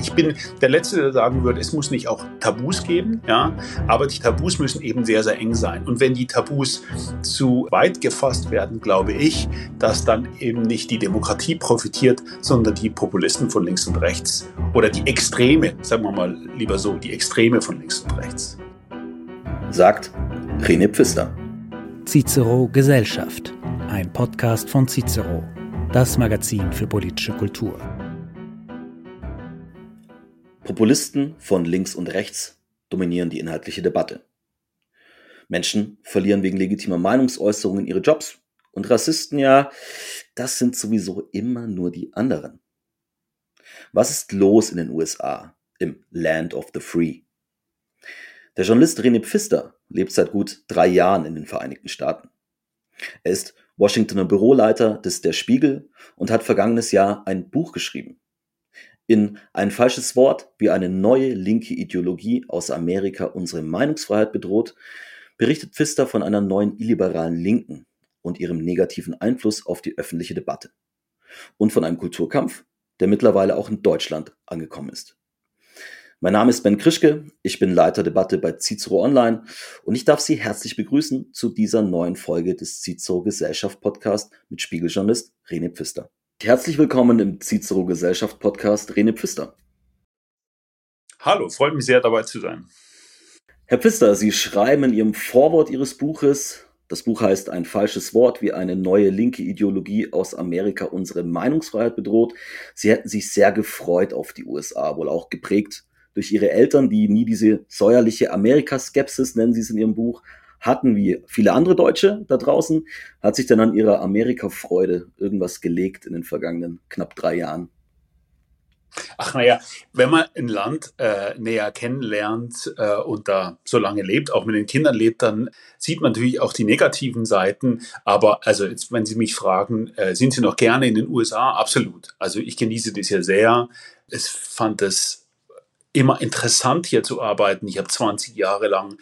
Ich bin der Letzte, der sagen würde, es muss nicht auch Tabus geben, ja, aber die Tabus müssen eben sehr, sehr eng sein. Und wenn die Tabus zu weit gefasst werden, glaube ich, dass dann eben nicht die Demokratie profitiert, sondern die Populisten von links und rechts oder die Extreme, sagen wir mal lieber so, die Extreme von links und rechts. Sagt René Pfister. Cicero Gesellschaft, ein Podcast von Cicero, das Magazin für politische Kultur. Populisten von links und rechts dominieren die inhaltliche Debatte. Menschen verlieren wegen legitimer Meinungsäußerungen ihre Jobs. Und Rassisten, ja, das sind sowieso immer nur die anderen. Was ist los in den USA, im Land of the Free? Der Journalist René Pfister lebt seit gut drei Jahren in den Vereinigten Staaten. Er ist Washingtoner Büroleiter des Der Spiegel und hat vergangenes Jahr ein Buch geschrieben in ein falsches Wort, wie eine neue linke Ideologie aus Amerika unsere Meinungsfreiheit bedroht, berichtet Pfister von einer neuen illiberalen Linken und ihrem negativen Einfluss auf die öffentliche Debatte. Und von einem Kulturkampf, der mittlerweile auch in Deutschland angekommen ist. Mein Name ist Ben Krischke, ich bin Leiter Debatte bei Cicero Online und ich darf Sie herzlich begrüßen zu dieser neuen Folge des Cicero Gesellschaft Podcast mit Spiegeljournalist René Pfister. Herzlich willkommen im Cicero Gesellschaft Podcast, Rene Pfister. Hallo, freut mich sehr dabei zu sein. Herr Pfister, Sie schreiben in Ihrem Vorwort Ihres Buches, das Buch heißt Ein falsches Wort, wie eine neue linke Ideologie aus Amerika unsere Meinungsfreiheit bedroht. Sie hätten sich sehr gefreut auf die USA, wohl auch geprägt durch Ihre Eltern, die nie diese säuerliche Amerikaskepsis, nennen Sie es in Ihrem Buch, hatten, wie viele andere Deutsche da draußen. Hat sich dann an ihrer Amerika-Freude irgendwas gelegt in den vergangenen knapp drei Jahren? Ach naja, wenn man ein Land äh, näher kennenlernt äh, und da so lange lebt, auch mit den Kindern lebt, dann sieht man natürlich auch die negativen Seiten. Aber also jetzt, wenn Sie mich fragen, äh, sind Sie noch gerne in den USA? Absolut. Also ich genieße das ja sehr. Ich fand es immer interessant hier zu arbeiten. Ich habe 20 Jahre lang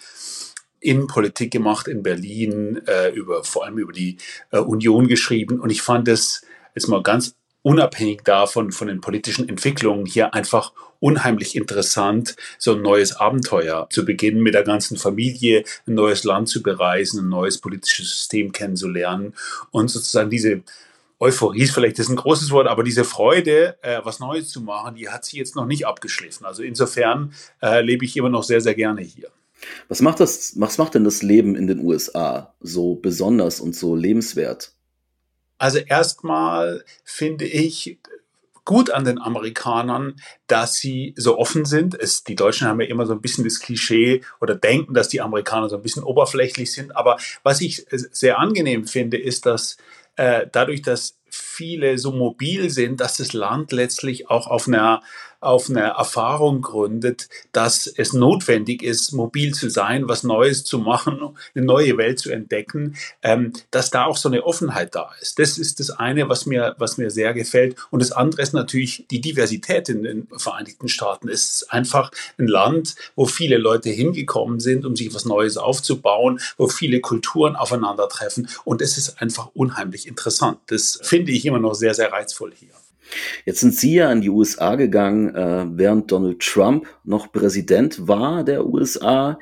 Innenpolitik gemacht in Berlin, äh, über, vor allem über die äh, Union geschrieben. Und ich fand es jetzt mal ganz unabhängig davon, von den politischen Entwicklungen, hier einfach unheimlich interessant, so ein neues Abenteuer zu beginnen, mit der ganzen Familie ein neues Land zu bereisen, ein neues politisches System kennenzulernen und sozusagen diese Euphorie ist vielleicht ist ein großes Wort, aber diese Freude, äh, was Neues zu machen, die hat sich jetzt noch nicht abgeschliffen. Also insofern äh, lebe ich immer noch sehr, sehr gerne hier. Was macht das, was macht denn das Leben in den USA so besonders und so lebenswert? Also erstmal finde ich gut an den Amerikanern, dass sie so offen sind. Es, die Deutschen haben ja immer so ein bisschen das Klischee oder denken, dass die Amerikaner so ein bisschen oberflächlich sind. Aber was ich sehr angenehm finde, ist, dass äh, dadurch, dass viele so mobil sind, dass das Land letztlich auch auf einer auf einer Erfahrung gründet, dass es notwendig ist, mobil zu sein, was Neues zu machen, eine neue Welt zu entdecken, ähm, dass da auch so eine Offenheit da ist. Das ist das eine, was mir, was mir sehr gefällt. Und das andere ist natürlich die Diversität in den Vereinigten Staaten. Es ist einfach ein Land, wo viele Leute hingekommen sind, um sich was Neues aufzubauen, wo viele Kulturen aufeinandertreffen. Und es ist einfach unheimlich interessant. Das finde ich immer noch sehr, sehr reizvoll hier. Jetzt sind Sie ja in die USA gegangen, äh, während Donald Trump noch Präsident war der USA.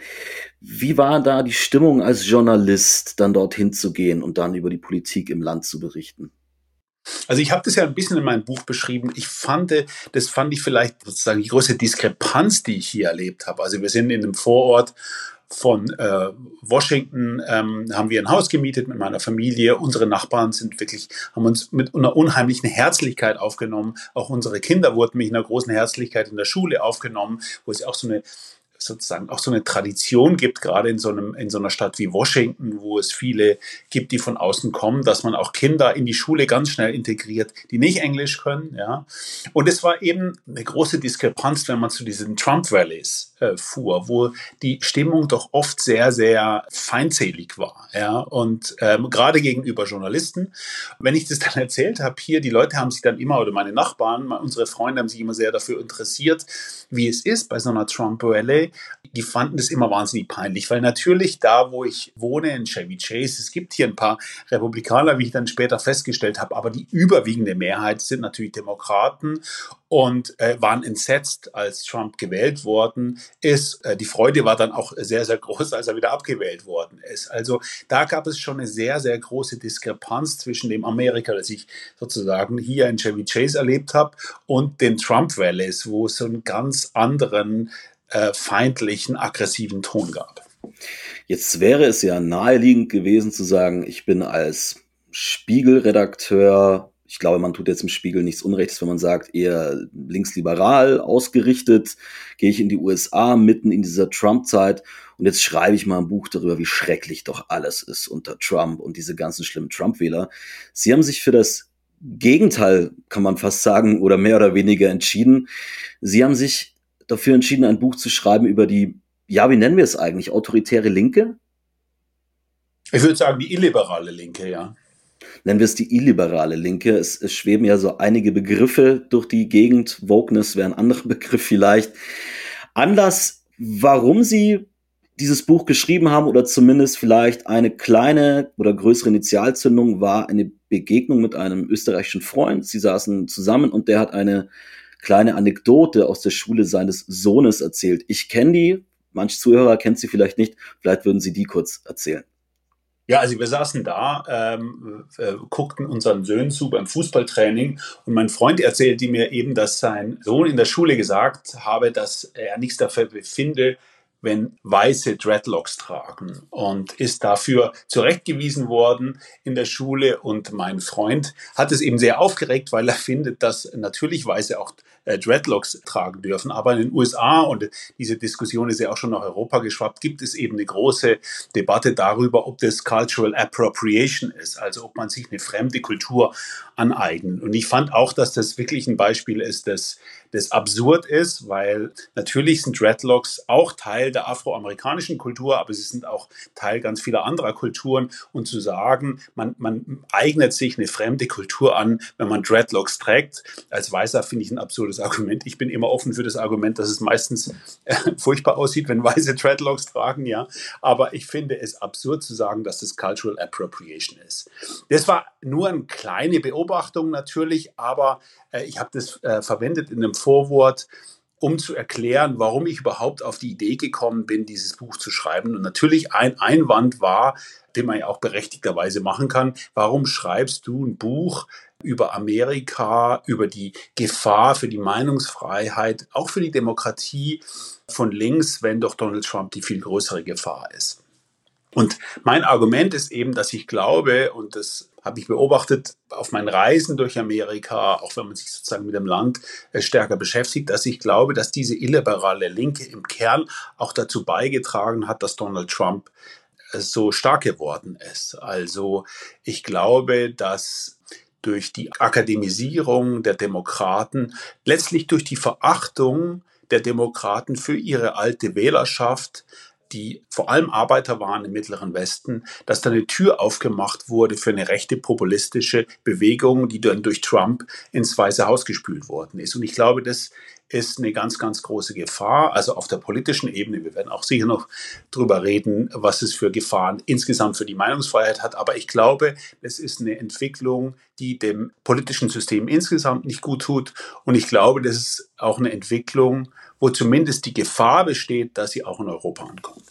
Wie war da die Stimmung als Journalist, dann dorthin zu gehen und dann über die Politik im Land zu berichten? Also ich habe das ja ein bisschen in meinem Buch beschrieben. Ich fand, das fand ich vielleicht sozusagen die große Diskrepanz, die ich hier erlebt habe. Also wir sind in einem Vorort von äh, Washington ähm, haben wir ein Haus gemietet mit meiner Familie. Unsere Nachbarn sind wirklich, haben uns mit einer unheimlichen Herzlichkeit aufgenommen. Auch unsere Kinder wurden mit einer großen Herzlichkeit in der Schule aufgenommen, wo es auch so eine sozusagen auch so eine Tradition gibt, gerade in so, einem, in so einer Stadt wie Washington, wo es viele gibt, die von außen kommen, dass man auch Kinder in die Schule ganz schnell integriert, die nicht Englisch können. Ja. Und es war eben eine große Diskrepanz, wenn man zu diesen Trump-Rallies äh, fuhr, wo die Stimmung doch oft sehr, sehr feindselig war. Ja. Und ähm, gerade gegenüber Journalisten. Wenn ich das dann erzählt habe, hier, die Leute haben sich dann immer, oder meine Nachbarn, unsere Freunde haben sich immer sehr dafür interessiert, wie es ist bei so einer Trump-Rally Freunde, die fanden es immer wahnsinnig peinlich, weil natürlich da, wo ich wohne, in Chevy Chase, es gibt hier ein paar Republikaner, wie ich dann später festgestellt habe, aber die überwiegende Mehrheit sind natürlich Demokraten und äh, waren entsetzt, als Trump gewählt worden ist. Äh, die Freude war dann auch sehr, sehr groß, als er wieder abgewählt worden ist. Also da gab es schon eine sehr, sehr große Diskrepanz zwischen dem Amerika, das ich sozusagen hier in Chevy Chase erlebt habe, und den Trump Valleys, wo es so einen ganz anderen äh, feindlichen, aggressiven Ton gab. Jetzt wäre es ja naheliegend gewesen zu sagen, ich bin als Spiegelredakteur ich glaube, man tut jetzt im Spiegel nichts Unrechtes, wenn man sagt, eher linksliberal ausgerichtet, gehe ich in die USA mitten in dieser Trump-Zeit und jetzt schreibe ich mal ein Buch darüber, wie schrecklich doch alles ist unter Trump und diese ganzen schlimmen Trump-Wähler. Sie haben sich für das Gegenteil, kann man fast sagen, oder mehr oder weniger entschieden. Sie haben sich dafür entschieden, ein Buch zu schreiben über die, ja, wie nennen wir es eigentlich, autoritäre Linke? Ich würde sagen, die illiberale Linke, ja nennen wir es die illiberale Linke. Es, es schweben ja so einige Begriffe durch die Gegend. Wokeness wäre ein anderer Begriff vielleicht. Anlass, warum Sie dieses Buch geschrieben haben oder zumindest vielleicht eine kleine oder größere Initialzündung war eine Begegnung mit einem österreichischen Freund. Sie saßen zusammen und der hat eine kleine Anekdote aus der Schule seines Sohnes erzählt. Ich kenne die, manch Zuhörer kennt sie vielleicht nicht, vielleicht würden Sie die kurz erzählen. Ja, also wir saßen da, ähm, äh, guckten unseren Söhnen zu beim Fußballtraining und mein Freund erzählte mir eben, dass sein Sohn in der Schule gesagt habe, dass er nichts dafür befinde, wenn Weiße Dreadlocks tragen und ist dafür zurechtgewiesen worden in der Schule. Und mein Freund hat es eben sehr aufgeregt, weil er findet, dass natürlich Weiße auch äh, Dreadlocks tragen dürfen. Aber in den USA, und diese Diskussion ist ja auch schon nach Europa geschwappt, gibt es eben eine große Debatte darüber, ob das Cultural Appropriation ist, also ob man sich eine fremde Kultur aneignet. Und ich fand auch, dass das wirklich ein Beispiel ist, das, das absurd ist, weil natürlich sind Dreadlocks auch Teil der afroamerikanischen Kultur, aber sie sind auch Teil ganz vieler anderer Kulturen. Und zu sagen, man, man eignet sich eine fremde Kultur an, wenn man Dreadlocks trägt, als Weißer finde ich ein absurdes Argument. Ich bin immer offen für das Argument, dass es meistens äh, furchtbar aussieht, wenn weiße Dreadlocks tragen, ja. Aber ich finde es absurd zu sagen, dass das Cultural Appropriation ist. Das war nur eine kleine Beobachtung natürlich, aber äh, ich habe das äh, verwendet in einem Vorwort um zu erklären, warum ich überhaupt auf die Idee gekommen bin, dieses Buch zu schreiben. Und natürlich ein Einwand war, den man ja auch berechtigterweise machen kann, warum schreibst du ein Buch über Amerika, über die Gefahr für die Meinungsfreiheit, auch für die Demokratie von links, wenn doch Donald Trump die viel größere Gefahr ist. Und mein Argument ist eben, dass ich glaube, und das habe ich beobachtet auf meinen Reisen durch Amerika, auch wenn man sich sozusagen mit dem Land äh, stärker beschäftigt, dass ich glaube, dass diese illiberale Linke im Kern auch dazu beigetragen hat, dass Donald Trump äh, so stark geworden ist. Also ich glaube, dass durch die Akademisierung der Demokraten, letztlich durch die Verachtung der Demokraten für ihre alte Wählerschaft, die vor allem Arbeiter waren im Mittleren Westen, dass da eine Tür aufgemacht wurde für eine rechte populistische Bewegung, die dann durch Trump ins Weiße Haus gespült worden ist. Und ich glaube, das ist eine ganz, ganz große Gefahr. Also auf der politischen Ebene. Wir werden auch sicher noch drüber reden, was es für Gefahren insgesamt für die Meinungsfreiheit hat. Aber ich glaube, es ist eine Entwicklung, die dem politischen System insgesamt nicht gut tut. Und ich glaube, das ist auch eine Entwicklung, wo zumindest die Gefahr besteht, dass sie auch in Europa ankommt.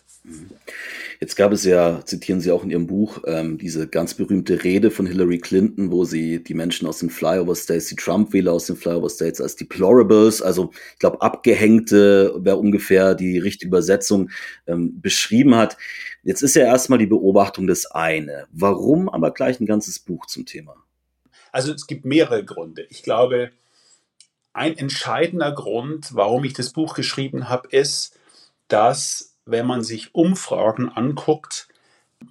Jetzt gab es ja, zitieren Sie auch in Ihrem Buch, ähm, diese ganz berühmte Rede von Hillary Clinton, wo sie die Menschen aus den Flyover States, die Trump-Wähler aus den Flyover States als Deplorables, also ich glaube Abgehängte wäre ungefähr die richtige Übersetzung, ähm, beschrieben hat. Jetzt ist ja erstmal die Beobachtung das eine. Warum aber gleich ein ganzes Buch zum Thema? Also es gibt mehrere Gründe. Ich glaube, ein entscheidender Grund, warum ich das Buch geschrieben habe, ist, dass wenn man sich Umfragen anguckt,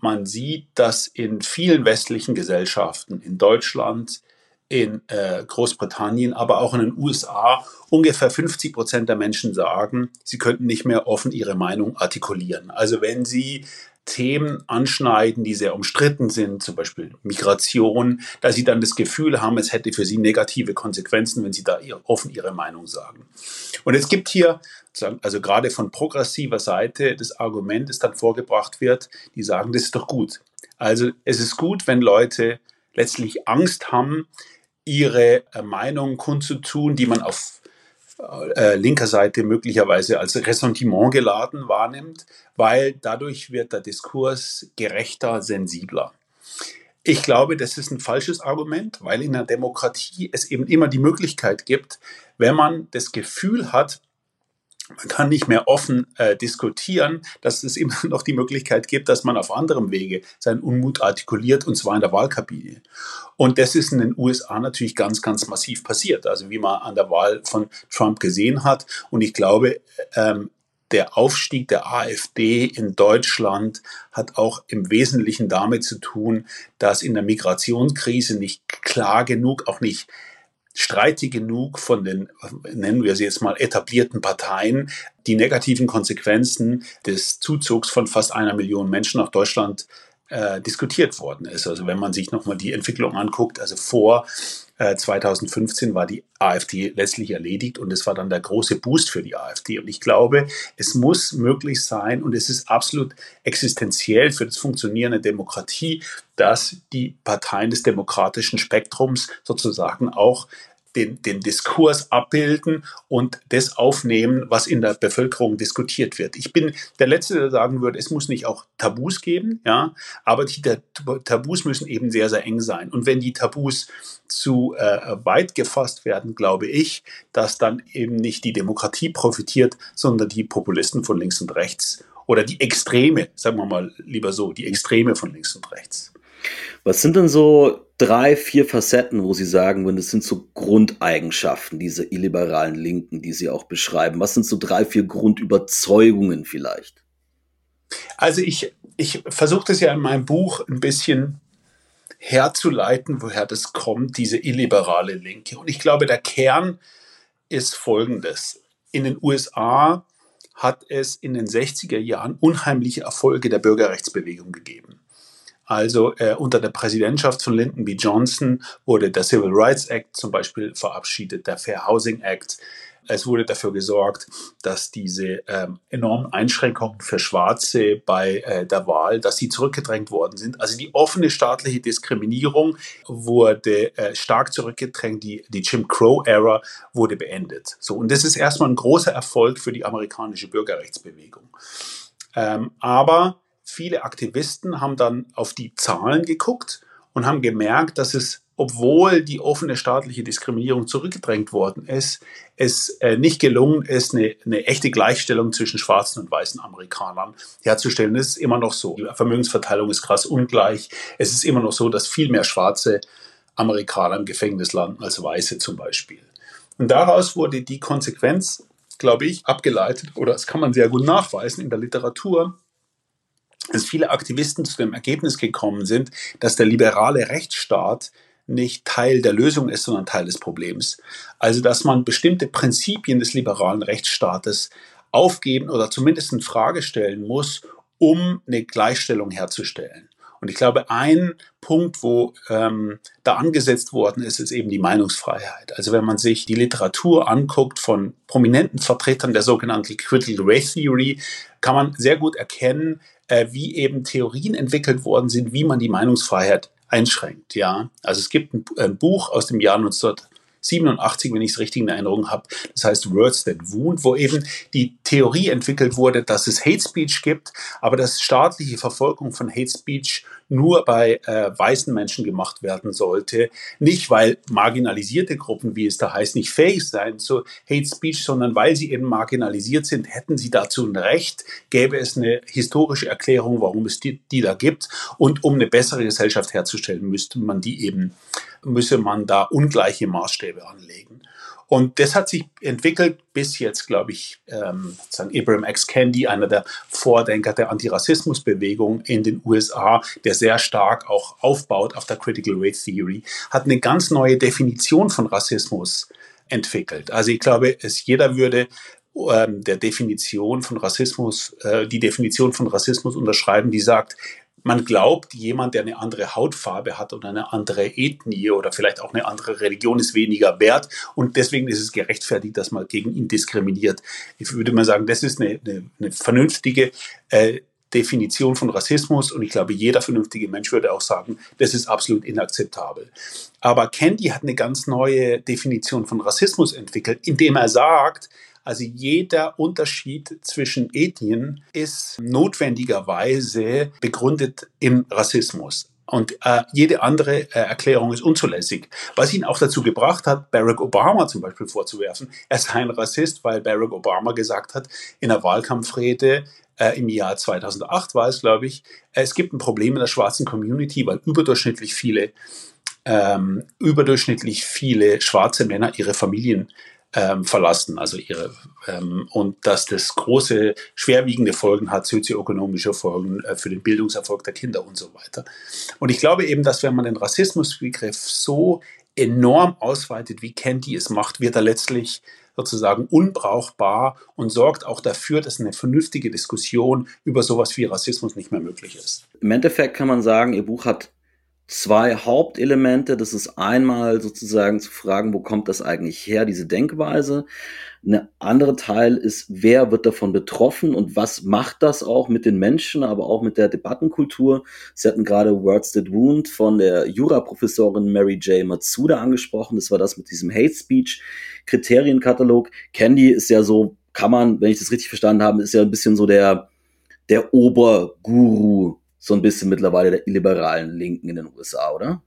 man sieht, dass in vielen westlichen Gesellschaften, in Deutschland, in äh, Großbritannien, aber auch in den USA ungefähr 50 Prozent der Menschen sagen, sie könnten nicht mehr offen ihre Meinung artikulieren. Also wenn sie Themen anschneiden, die sehr umstritten sind, zum Beispiel Migration, da sie dann das Gefühl haben, es hätte für sie negative Konsequenzen, wenn sie da offen ihre Meinung sagen. Und es gibt hier, also gerade von progressiver Seite, das Argument, das dann vorgebracht wird, die sagen, das ist doch gut. Also es ist gut, wenn Leute letztlich Angst haben, ihre äh, Meinung kundzutun, die man auf äh, linker Seite möglicherweise als Ressentiment geladen wahrnimmt, weil dadurch wird der Diskurs gerechter, sensibler. Ich glaube, das ist ein falsches Argument, weil in der Demokratie es eben immer die Möglichkeit gibt, wenn man das Gefühl hat, man kann nicht mehr offen äh, diskutieren, dass es immer noch die Möglichkeit gibt, dass man auf anderem Wege seinen Unmut artikuliert, und zwar in der Wahlkabine. Und das ist in den USA natürlich ganz, ganz massiv passiert, also wie man an der Wahl von Trump gesehen hat. Und ich glaube, ähm, der Aufstieg der AfD in Deutschland hat auch im Wesentlichen damit zu tun, dass in der Migrationskrise nicht klar genug, auch nicht streitig genug von den, nennen wir sie jetzt mal, etablierten Parteien, die negativen Konsequenzen des Zuzugs von fast einer Million Menschen nach Deutschland äh, diskutiert worden ist. Also wenn man sich nochmal die Entwicklung anguckt, also vor 2015 war die AfD letztlich erledigt und es war dann der große Boost für die AfD. Und ich glaube, es muss möglich sein und es ist absolut existenziell für das Funktionieren der Demokratie, dass die Parteien des demokratischen Spektrums sozusagen auch den, den Diskurs abbilden und das aufnehmen, was in der Bevölkerung diskutiert wird. Ich bin der Letzte, der sagen würde, es muss nicht auch Tabus geben, ja, aber die Tabus müssen eben sehr, sehr eng sein. Und wenn die Tabus zu äh, weit gefasst werden, glaube ich, dass dann eben nicht die Demokratie profitiert, sondern die Populisten von links und rechts oder die Extreme, sagen wir mal lieber so, die Extreme von links und rechts. Was sind denn so drei, vier Facetten, wo Sie sagen würden, das sind so Grundeigenschaften dieser illiberalen Linken, die Sie auch beschreiben? Was sind so drei, vier Grundüberzeugungen vielleicht? Also ich, ich versuche das ja in meinem Buch ein bisschen herzuleiten, woher das kommt, diese illiberale Linke. Und ich glaube, der Kern ist folgendes. In den USA hat es in den 60er Jahren unheimliche Erfolge der Bürgerrechtsbewegung gegeben. Also äh, unter der Präsidentschaft von Lyndon B. Johnson wurde der Civil Rights Act zum Beispiel verabschiedet, der Fair Housing Act. Es wurde dafür gesorgt, dass diese ähm, enormen Einschränkungen für Schwarze bei äh, der Wahl, dass sie zurückgedrängt worden sind. Also die offene staatliche Diskriminierung wurde äh, stark zurückgedrängt. Die, die Jim Crow-Ära wurde beendet. So, und das ist erstmal ein großer Erfolg für die amerikanische Bürgerrechtsbewegung. Ähm, aber viele Aktivisten haben dann auf die Zahlen geguckt und haben gemerkt, dass es, obwohl die offene staatliche Diskriminierung zurückgedrängt worden ist, es äh, nicht gelungen ist, eine, eine, echte Gleichstellung zwischen schwarzen und weißen Amerikanern herzustellen. Es ist immer noch so. Die Vermögensverteilung ist krass ungleich. Es ist immer noch so, dass viel mehr schwarze Amerikaner im Gefängnis landen als weiße zum Beispiel. Und daraus wurde die Konsequenz, glaube ich, abgeleitet, oder das kann man sehr gut nachweisen in der Literatur, dass viele Aktivisten zu dem Ergebnis gekommen sind, dass der liberale Rechtsstaat nicht Teil der Lösung ist, sondern Teil des Problems. Also dass man bestimmte Prinzipien des liberalen Rechtsstaates aufgeben oder zumindest in Frage stellen muss, um eine Gleichstellung herzustellen. Und ich glaube, ein Punkt, wo ähm, da angesetzt worden ist, ist eben die Meinungsfreiheit. Also wenn man sich die Literatur anguckt von prominenten Vertretern der sogenannten Critical Race Theory, kann man sehr gut erkennen, äh, wie eben Theorien entwickelt worden sind, wie man die Meinungsfreiheit einschränkt. Ja, also es gibt ein, ein Buch aus dem Jahr 1987, wenn ich es richtig in Erinnerung habe. Das heißt Words That Wound, wo eben die Theorie entwickelt wurde, dass es Hate Speech gibt, aber dass staatliche Verfolgung von Hate Speech nur bei äh, weißen Menschen gemacht werden sollte. Nicht, weil marginalisierte Gruppen, wie es da heißt, nicht fähig seien zu Hate Speech, sondern weil sie eben marginalisiert sind, hätten sie dazu ein Recht, gäbe es eine historische Erklärung, warum es die, die da gibt. Und um eine bessere Gesellschaft herzustellen, müsste man die eben, müsse man da ungleiche Maßstäbe anlegen. Und das hat sich entwickelt bis jetzt, glaube ich, ähm, Abraham X. Candy, einer der Vordenker der Antirassismusbewegung in den USA, der sehr stark auch aufbaut auf der Critical Race Theory, hat eine ganz neue Definition von Rassismus entwickelt. Also ich glaube, es jeder würde ähm, der Definition von Rassismus, äh, die Definition von Rassismus unterschreiben, die sagt, man glaubt, jemand, der eine andere Hautfarbe hat oder eine andere Ethnie oder vielleicht auch eine andere Religion, ist weniger wert und deswegen ist es gerechtfertigt, dass man gegen ihn diskriminiert. Ich würde mal sagen, das ist eine, eine, eine vernünftige äh, Definition von Rassismus und ich glaube, jeder vernünftige Mensch würde auch sagen, das ist absolut inakzeptabel. Aber Candy hat eine ganz neue Definition von Rassismus entwickelt, indem er sagt, also jeder Unterschied zwischen Ethnien ist notwendigerweise begründet im Rassismus. Und äh, jede andere äh, Erklärung ist unzulässig. Was ihn auch dazu gebracht hat, Barack Obama zum Beispiel vorzuwerfen, er sei ein Rassist, weil Barack Obama gesagt hat in der Wahlkampfrede, äh, im Jahr 2008 war es, glaube ich, äh, es gibt ein Problem in der schwarzen Community, weil überdurchschnittlich viele, ähm, überdurchschnittlich viele schwarze Männer ihre Familien ähm, verlassen, also ihre ähm, und dass das große schwerwiegende Folgen hat, sozioökonomische Folgen äh, für den Bildungserfolg der Kinder und so weiter. Und ich glaube eben, dass wenn man den Rassismusbegriff so enorm ausweitet, wie Candy es macht, wird er letztlich sozusagen unbrauchbar und sorgt auch dafür, dass eine vernünftige Diskussion über sowas wie Rassismus nicht mehr möglich ist. Im Endeffekt kann man sagen, Ihr Buch hat zwei Hauptelemente. Das ist einmal sozusagen zu fragen, wo kommt das eigentlich her, diese Denkweise. Eine andere Teil ist, wer wird davon betroffen und was macht das auch mit den Menschen, aber auch mit der Debattenkultur. Sie hatten gerade Words That Wound von der Juraprofessorin Mary J. Matsuda angesprochen. Das war das mit diesem Hate Speech Kriterienkatalog. Candy ist ja so, kann man, wenn ich das richtig verstanden habe, ist ja ein bisschen so der, der Oberguru so ein bisschen mittlerweile der liberalen Linken in den USA, oder?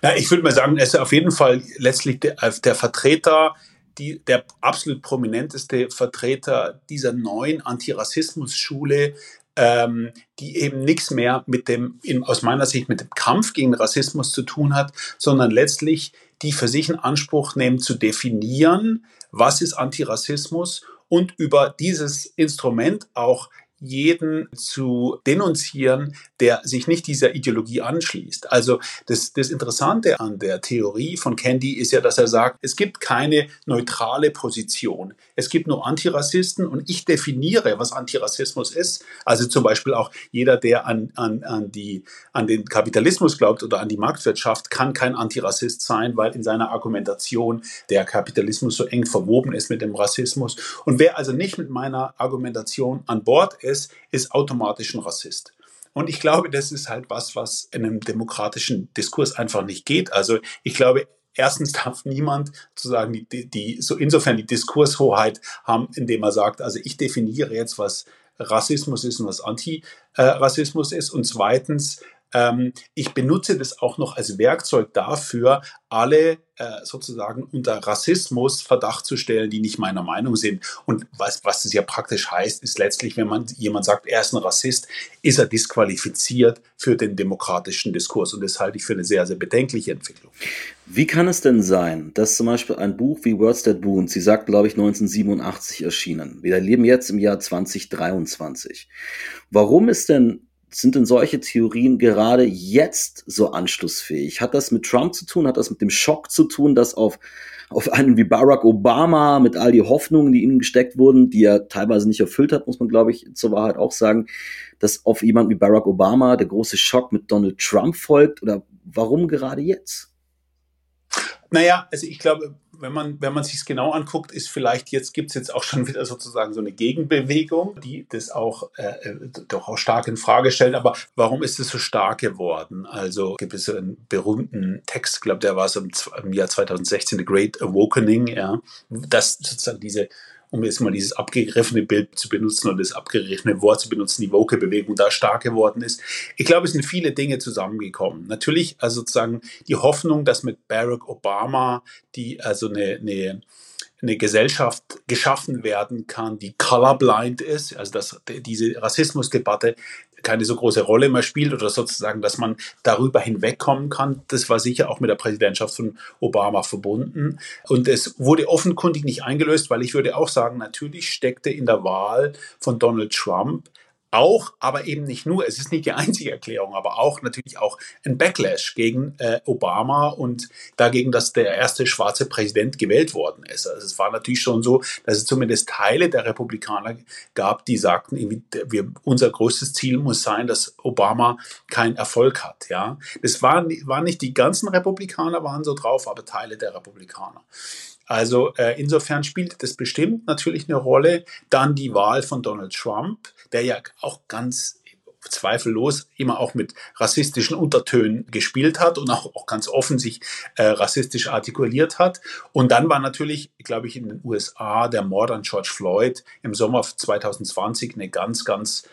Ja, ich würde mal sagen, er ist auf jeden Fall letztlich der, der Vertreter, die, der absolut prominenteste Vertreter dieser neuen Antirassismus-Schule, ähm, die eben nichts mehr mit dem, in, aus meiner Sicht, mit dem Kampf gegen Rassismus zu tun hat, sondern letztlich die für sich in Anspruch nehmen, zu definieren, was ist Antirassismus und über dieses Instrument auch jeden zu denunzieren, der sich nicht dieser Ideologie anschließt. Also das, das Interessante an der Theorie von Candy ist ja, dass er sagt, es gibt keine neutrale Position. Es gibt nur Antirassisten und ich definiere, was Antirassismus ist. Also zum Beispiel auch jeder, der an, an, an, die, an den Kapitalismus glaubt oder an die Marktwirtschaft, kann kein Antirassist sein, weil in seiner Argumentation der Kapitalismus so eng verwoben ist mit dem Rassismus. Und wer also nicht mit meiner Argumentation an Bord ist, ist, ist automatisch ein Rassist. Und ich glaube, das ist halt was, was in einem demokratischen Diskurs einfach nicht geht. Also ich glaube, erstens darf niemand sozusagen die, die, so insofern die Diskurshoheit haben, indem er sagt, also ich definiere jetzt, was Rassismus ist und was Antirassismus ist. Und zweitens ähm, ich benutze das auch noch als Werkzeug dafür, alle äh, sozusagen unter Rassismus Verdacht zu stellen, die nicht meiner Meinung sind. Und was, was das ja praktisch heißt, ist letztlich, wenn man jemand sagt, er ist ein Rassist, ist er disqualifiziert für den demokratischen Diskurs. Und das halte ich für eine sehr, sehr bedenkliche Entwicklung. Wie kann es denn sein, dass zum Beispiel ein Buch wie Words That Wound, sie sagt, glaube ich, 1987 erschienen, wir leben jetzt im Jahr 2023. Warum ist denn sind denn solche Theorien gerade jetzt so anschlussfähig? Hat das mit Trump zu tun? Hat das mit dem Schock zu tun, dass auf, auf einen wie Barack Obama mit all die Hoffnungen, die ihnen gesteckt wurden, die er teilweise nicht erfüllt hat, muss man, glaube ich, zur Wahrheit auch sagen, dass auf jemanden wie Barack Obama der große Schock mit Donald Trump folgt? Oder warum gerade jetzt? Naja, also ich glaube, wenn man, wenn man sich es genau anguckt, ist vielleicht jetzt, gibt es jetzt auch schon wieder sozusagen so eine Gegenbewegung, die das auch äh, äh, doch auch stark in Frage stellt. Aber warum ist es so stark geworden? Also gibt es einen berühmten Text, ich glaube, der war so im, im Jahr 2016, The Great Awakening, ja, dass sozusagen diese um jetzt mal dieses abgegriffene Bild zu benutzen oder das abgegriffene Wort zu benutzen, die Woke-Bewegung da stark geworden ist. Ich glaube, es sind viele Dinge zusammengekommen. Natürlich, also sozusagen die Hoffnung, dass mit Barack Obama die, also eine, eine eine Gesellschaft geschaffen werden kann, die colorblind ist, also dass diese Rassismusdebatte keine so große Rolle mehr spielt oder sozusagen, dass man darüber hinwegkommen kann. Das war sicher auch mit der Präsidentschaft von Obama verbunden. Und es wurde offenkundig nicht eingelöst, weil ich würde auch sagen, natürlich steckte in der Wahl von Donald Trump auch, aber eben nicht nur, es ist nicht die einzige Erklärung, aber auch natürlich auch ein Backlash gegen äh, Obama und dagegen, dass der erste schwarze Präsident gewählt worden ist. Also es war natürlich schon so, dass es zumindest Teile der Republikaner gab, die sagten, wir, unser größtes Ziel muss sein, dass Obama keinen Erfolg hat. Ja, das waren, waren nicht die ganzen Republikaner waren so drauf, aber Teile der Republikaner. Also äh, insofern spielt das bestimmt natürlich eine Rolle. Dann die Wahl von Donald Trump, der ja auch ganz zweifellos immer auch mit rassistischen Untertönen gespielt hat und auch, auch ganz offen sich äh, rassistisch artikuliert hat. Und dann war natürlich, glaube ich, in den USA der Mord an George Floyd im Sommer 2020 eine ganz, ganz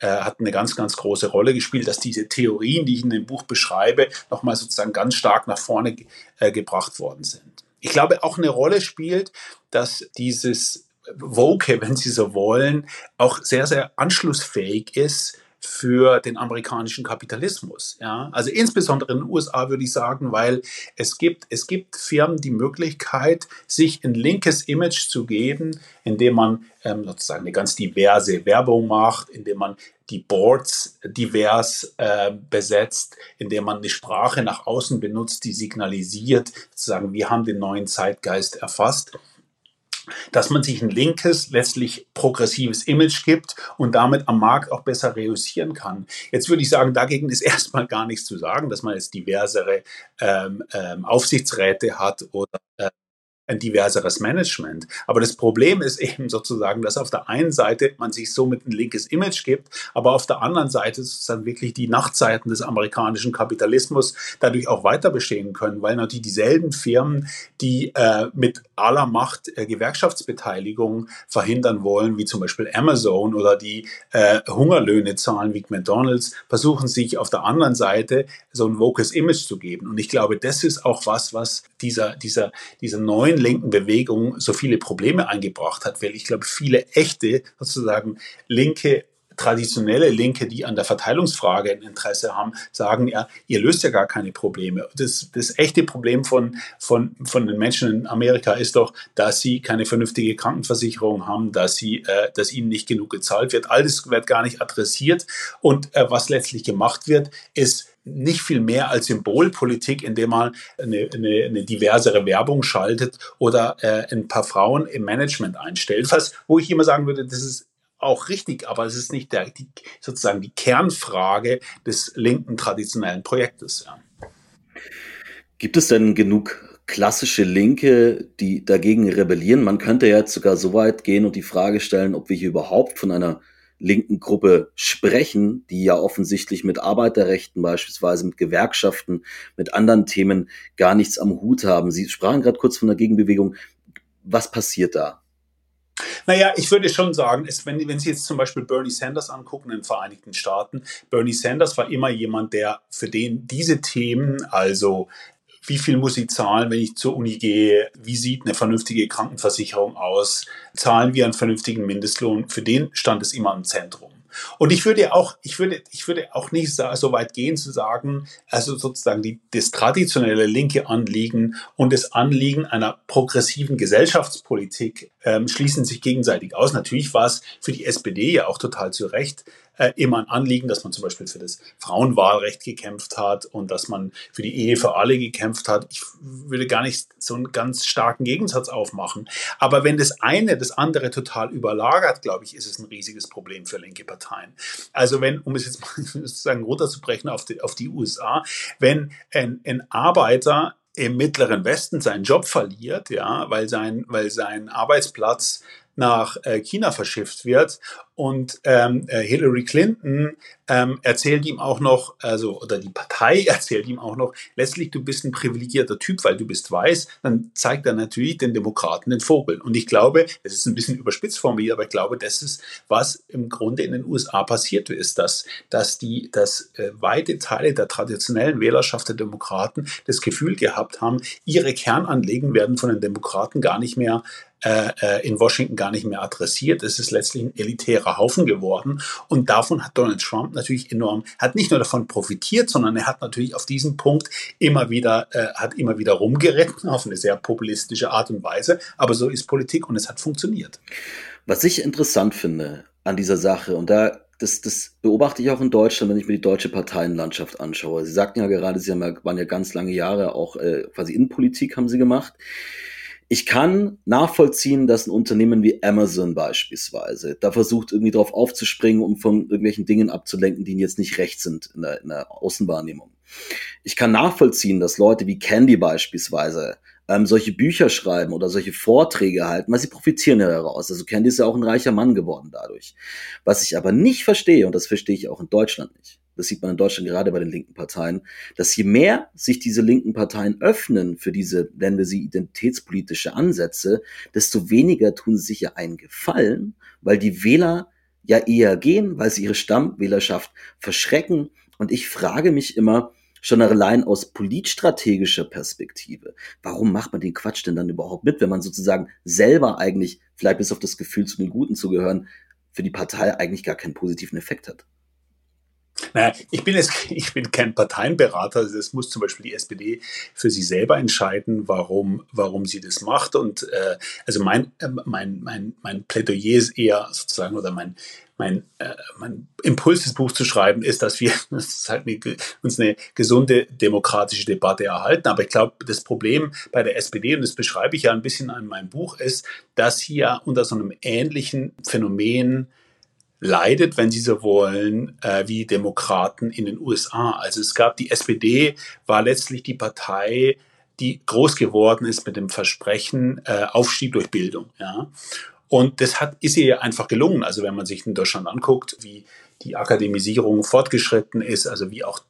äh, hat eine ganz, ganz große Rolle gespielt, dass diese Theorien, die ich in dem Buch beschreibe, nochmal sozusagen ganz stark nach vorne äh, gebracht worden sind. Ich glaube, auch eine Rolle spielt, dass dieses Woke, wenn Sie so wollen, auch sehr, sehr anschlussfähig ist für den amerikanischen Kapitalismus. Ja? Also insbesondere in den USA würde ich sagen, weil es gibt, es gibt Firmen die Möglichkeit, sich ein linkes Image zu geben, indem man ähm, sozusagen eine ganz diverse Werbung macht, indem man die Boards divers äh, besetzt, indem man eine Sprache nach außen benutzt, die signalisiert, sozusagen, wir haben den neuen Zeitgeist erfasst dass man sich ein linkes, letztlich progressives Image gibt und damit am Markt auch besser reüssieren kann. Jetzt würde ich sagen, dagegen ist erstmal gar nichts zu sagen, dass man jetzt diversere ähm, ähm, Aufsichtsräte hat oder äh, ein diverseres Management. Aber das Problem ist eben sozusagen, dass auf der einen Seite man sich somit ein linkes Image gibt, aber auf der anderen Seite sozusagen wirklich die Nachtzeiten des amerikanischen Kapitalismus dadurch auch weiter bestehen können, weil natürlich dieselben Firmen, die äh, mit aller Macht äh, Gewerkschaftsbeteiligung verhindern wollen, wie zum Beispiel Amazon oder die äh, Hungerlöhne zahlen wie McDonald's, versuchen sich auf der anderen Seite so ein vokes Image zu geben. Und ich glaube, das ist auch was, was dieser, dieser, dieser neuen linken Bewegung so viele Probleme eingebracht hat, weil ich glaube, viele echte, sozusagen linke traditionelle Linke, die an der Verteilungsfrage ein Interesse haben, sagen ja, ihr löst ja gar keine Probleme. Das, das echte Problem von, von, von den Menschen in Amerika ist doch, dass sie keine vernünftige Krankenversicherung haben, dass, sie, äh, dass ihnen nicht genug gezahlt wird. All das wird gar nicht adressiert. Und äh, was letztlich gemacht wird, ist nicht viel mehr als Symbolpolitik, indem man eine, eine, eine diversere Werbung schaltet oder äh, ein paar Frauen im Management einstellt. Was, wo ich immer sagen würde, das ist auch richtig, aber es ist nicht der, die, sozusagen die Kernfrage des linken traditionellen Projektes. Ja. Gibt es denn genug klassische Linke, die dagegen rebellieren? Man könnte ja jetzt sogar so weit gehen und die Frage stellen, ob wir hier überhaupt von einer linken Gruppe sprechen, die ja offensichtlich mit Arbeiterrechten beispielsweise, mit Gewerkschaften, mit anderen Themen gar nichts am Hut haben. Sie sprachen gerade kurz von der Gegenbewegung. Was passiert da? Naja, ich würde schon sagen, es, wenn, wenn Sie jetzt zum Beispiel Bernie Sanders angucken in den Vereinigten Staaten, Bernie Sanders war immer jemand, der für den diese Themen, also wie viel muss ich zahlen, wenn ich zur Uni gehe? Wie sieht eine vernünftige Krankenversicherung aus? Zahlen wir einen vernünftigen Mindestlohn? Für den stand es immer im Zentrum. Und ich würde auch, ich würde, ich würde auch nicht so weit gehen zu sagen, also sozusagen die, das traditionelle linke Anliegen und das Anliegen einer progressiven Gesellschaftspolitik ähm, schließen sich gegenseitig aus. Natürlich war es für die SPD ja auch total zu Recht äh, immer ein Anliegen, dass man zum Beispiel für das Frauenwahlrecht gekämpft hat und dass man für die Ehe für alle gekämpft hat. Ich würde gar nicht so einen ganz starken Gegensatz aufmachen. Aber wenn das eine das andere total überlagert, glaube ich, ist es ein riesiges Problem für linke Parteien. Also wenn, um es jetzt mal sozusagen runterzubrechen auf die, auf die USA, wenn ein, ein Arbeiter im mittleren Westen seinen Job verliert, ja, weil sein, weil sein Arbeitsplatz nach äh, China verschifft wird und ähm, äh, Hillary Clinton ähm, erzählt ihm auch noch, also, oder die Partei erzählt ihm auch noch, letztlich, du bist ein privilegierter Typ, weil du bist weiß, dann zeigt er natürlich den Demokraten den Vogel. Und ich glaube, es ist ein bisschen überspitzt formuliert, aber ich glaube, das ist, was im Grunde in den USA passiert ist, dass, dass die, dass äh, weite Teile der traditionellen Wählerschaft der Demokraten das Gefühl gehabt haben, ihre Kernanliegen werden von den Demokraten gar nicht mehr äh, äh, in Washington gar nicht mehr adressiert. Es ist letztlich ein elitärer Haufen geworden. Und davon hat Donald Trump natürlich enorm, hat nicht nur davon profitiert, sondern er hat natürlich auf diesem Punkt immer wieder, äh, hat immer wieder rumgeritten auf eine sehr populistische Art und Weise. Aber so ist Politik und es hat funktioniert. Was ich interessant finde an dieser Sache, und da das, das beobachte ich auch in Deutschland, wenn ich mir die deutsche Parteienlandschaft anschaue. Sie sagten ja gerade, Sie haben ja, waren ja ganz lange Jahre auch äh, quasi Innenpolitik haben Sie gemacht. Ich kann nachvollziehen, dass ein Unternehmen wie Amazon beispielsweise da versucht, irgendwie drauf aufzuspringen, um von irgendwelchen Dingen abzulenken, die jetzt nicht recht sind in der, in der Außenwahrnehmung. Ich kann nachvollziehen, dass Leute wie Candy beispielsweise ähm, solche Bücher schreiben oder solche Vorträge halten, weil sie profitieren ja daraus. Also Candy ist ja auch ein reicher Mann geworden dadurch. Was ich aber nicht verstehe, und das verstehe ich auch in Deutschland nicht, das sieht man in Deutschland gerade bei den linken Parteien, dass je mehr sich diese linken Parteien öffnen für diese, nennen wir sie, identitätspolitische Ansätze, desto weniger tun sie sich ja einen Gefallen, weil die Wähler ja eher gehen, weil sie ihre Stammwählerschaft verschrecken. Und ich frage mich immer, schon allein aus politstrategischer Perspektive, warum macht man den Quatsch denn dann überhaupt mit, wenn man sozusagen selber eigentlich, vielleicht bis auf das Gefühl zu den Guten zu gehören, für die Partei eigentlich gar keinen positiven Effekt hat? Naja, ich bin jetzt, ich bin kein Parteienberater. Das muss zum Beispiel die SPD für sich selber entscheiden, warum, warum sie das macht. Und äh, also mein, äh, mein, mein, mein Plädoyer ist eher sozusagen oder mein, mein, äh, mein Impuls, das Buch zu schreiben, ist, dass wir das halt eine, uns eine gesunde demokratische Debatte erhalten. Aber ich glaube, das Problem bei der SPD, und das beschreibe ich ja ein bisschen in meinem Buch, ist, dass hier unter so einem ähnlichen Phänomen leidet, wenn Sie so wollen, äh, wie Demokraten in den USA. Also es gab die SPD, war letztlich die Partei, die groß geworden ist mit dem Versprechen äh, Aufstieg durch Bildung. Ja. Und das hat, ist ihr einfach gelungen. Also wenn man sich in Deutschland anguckt, wie die Akademisierung fortgeschritten ist, also wie auch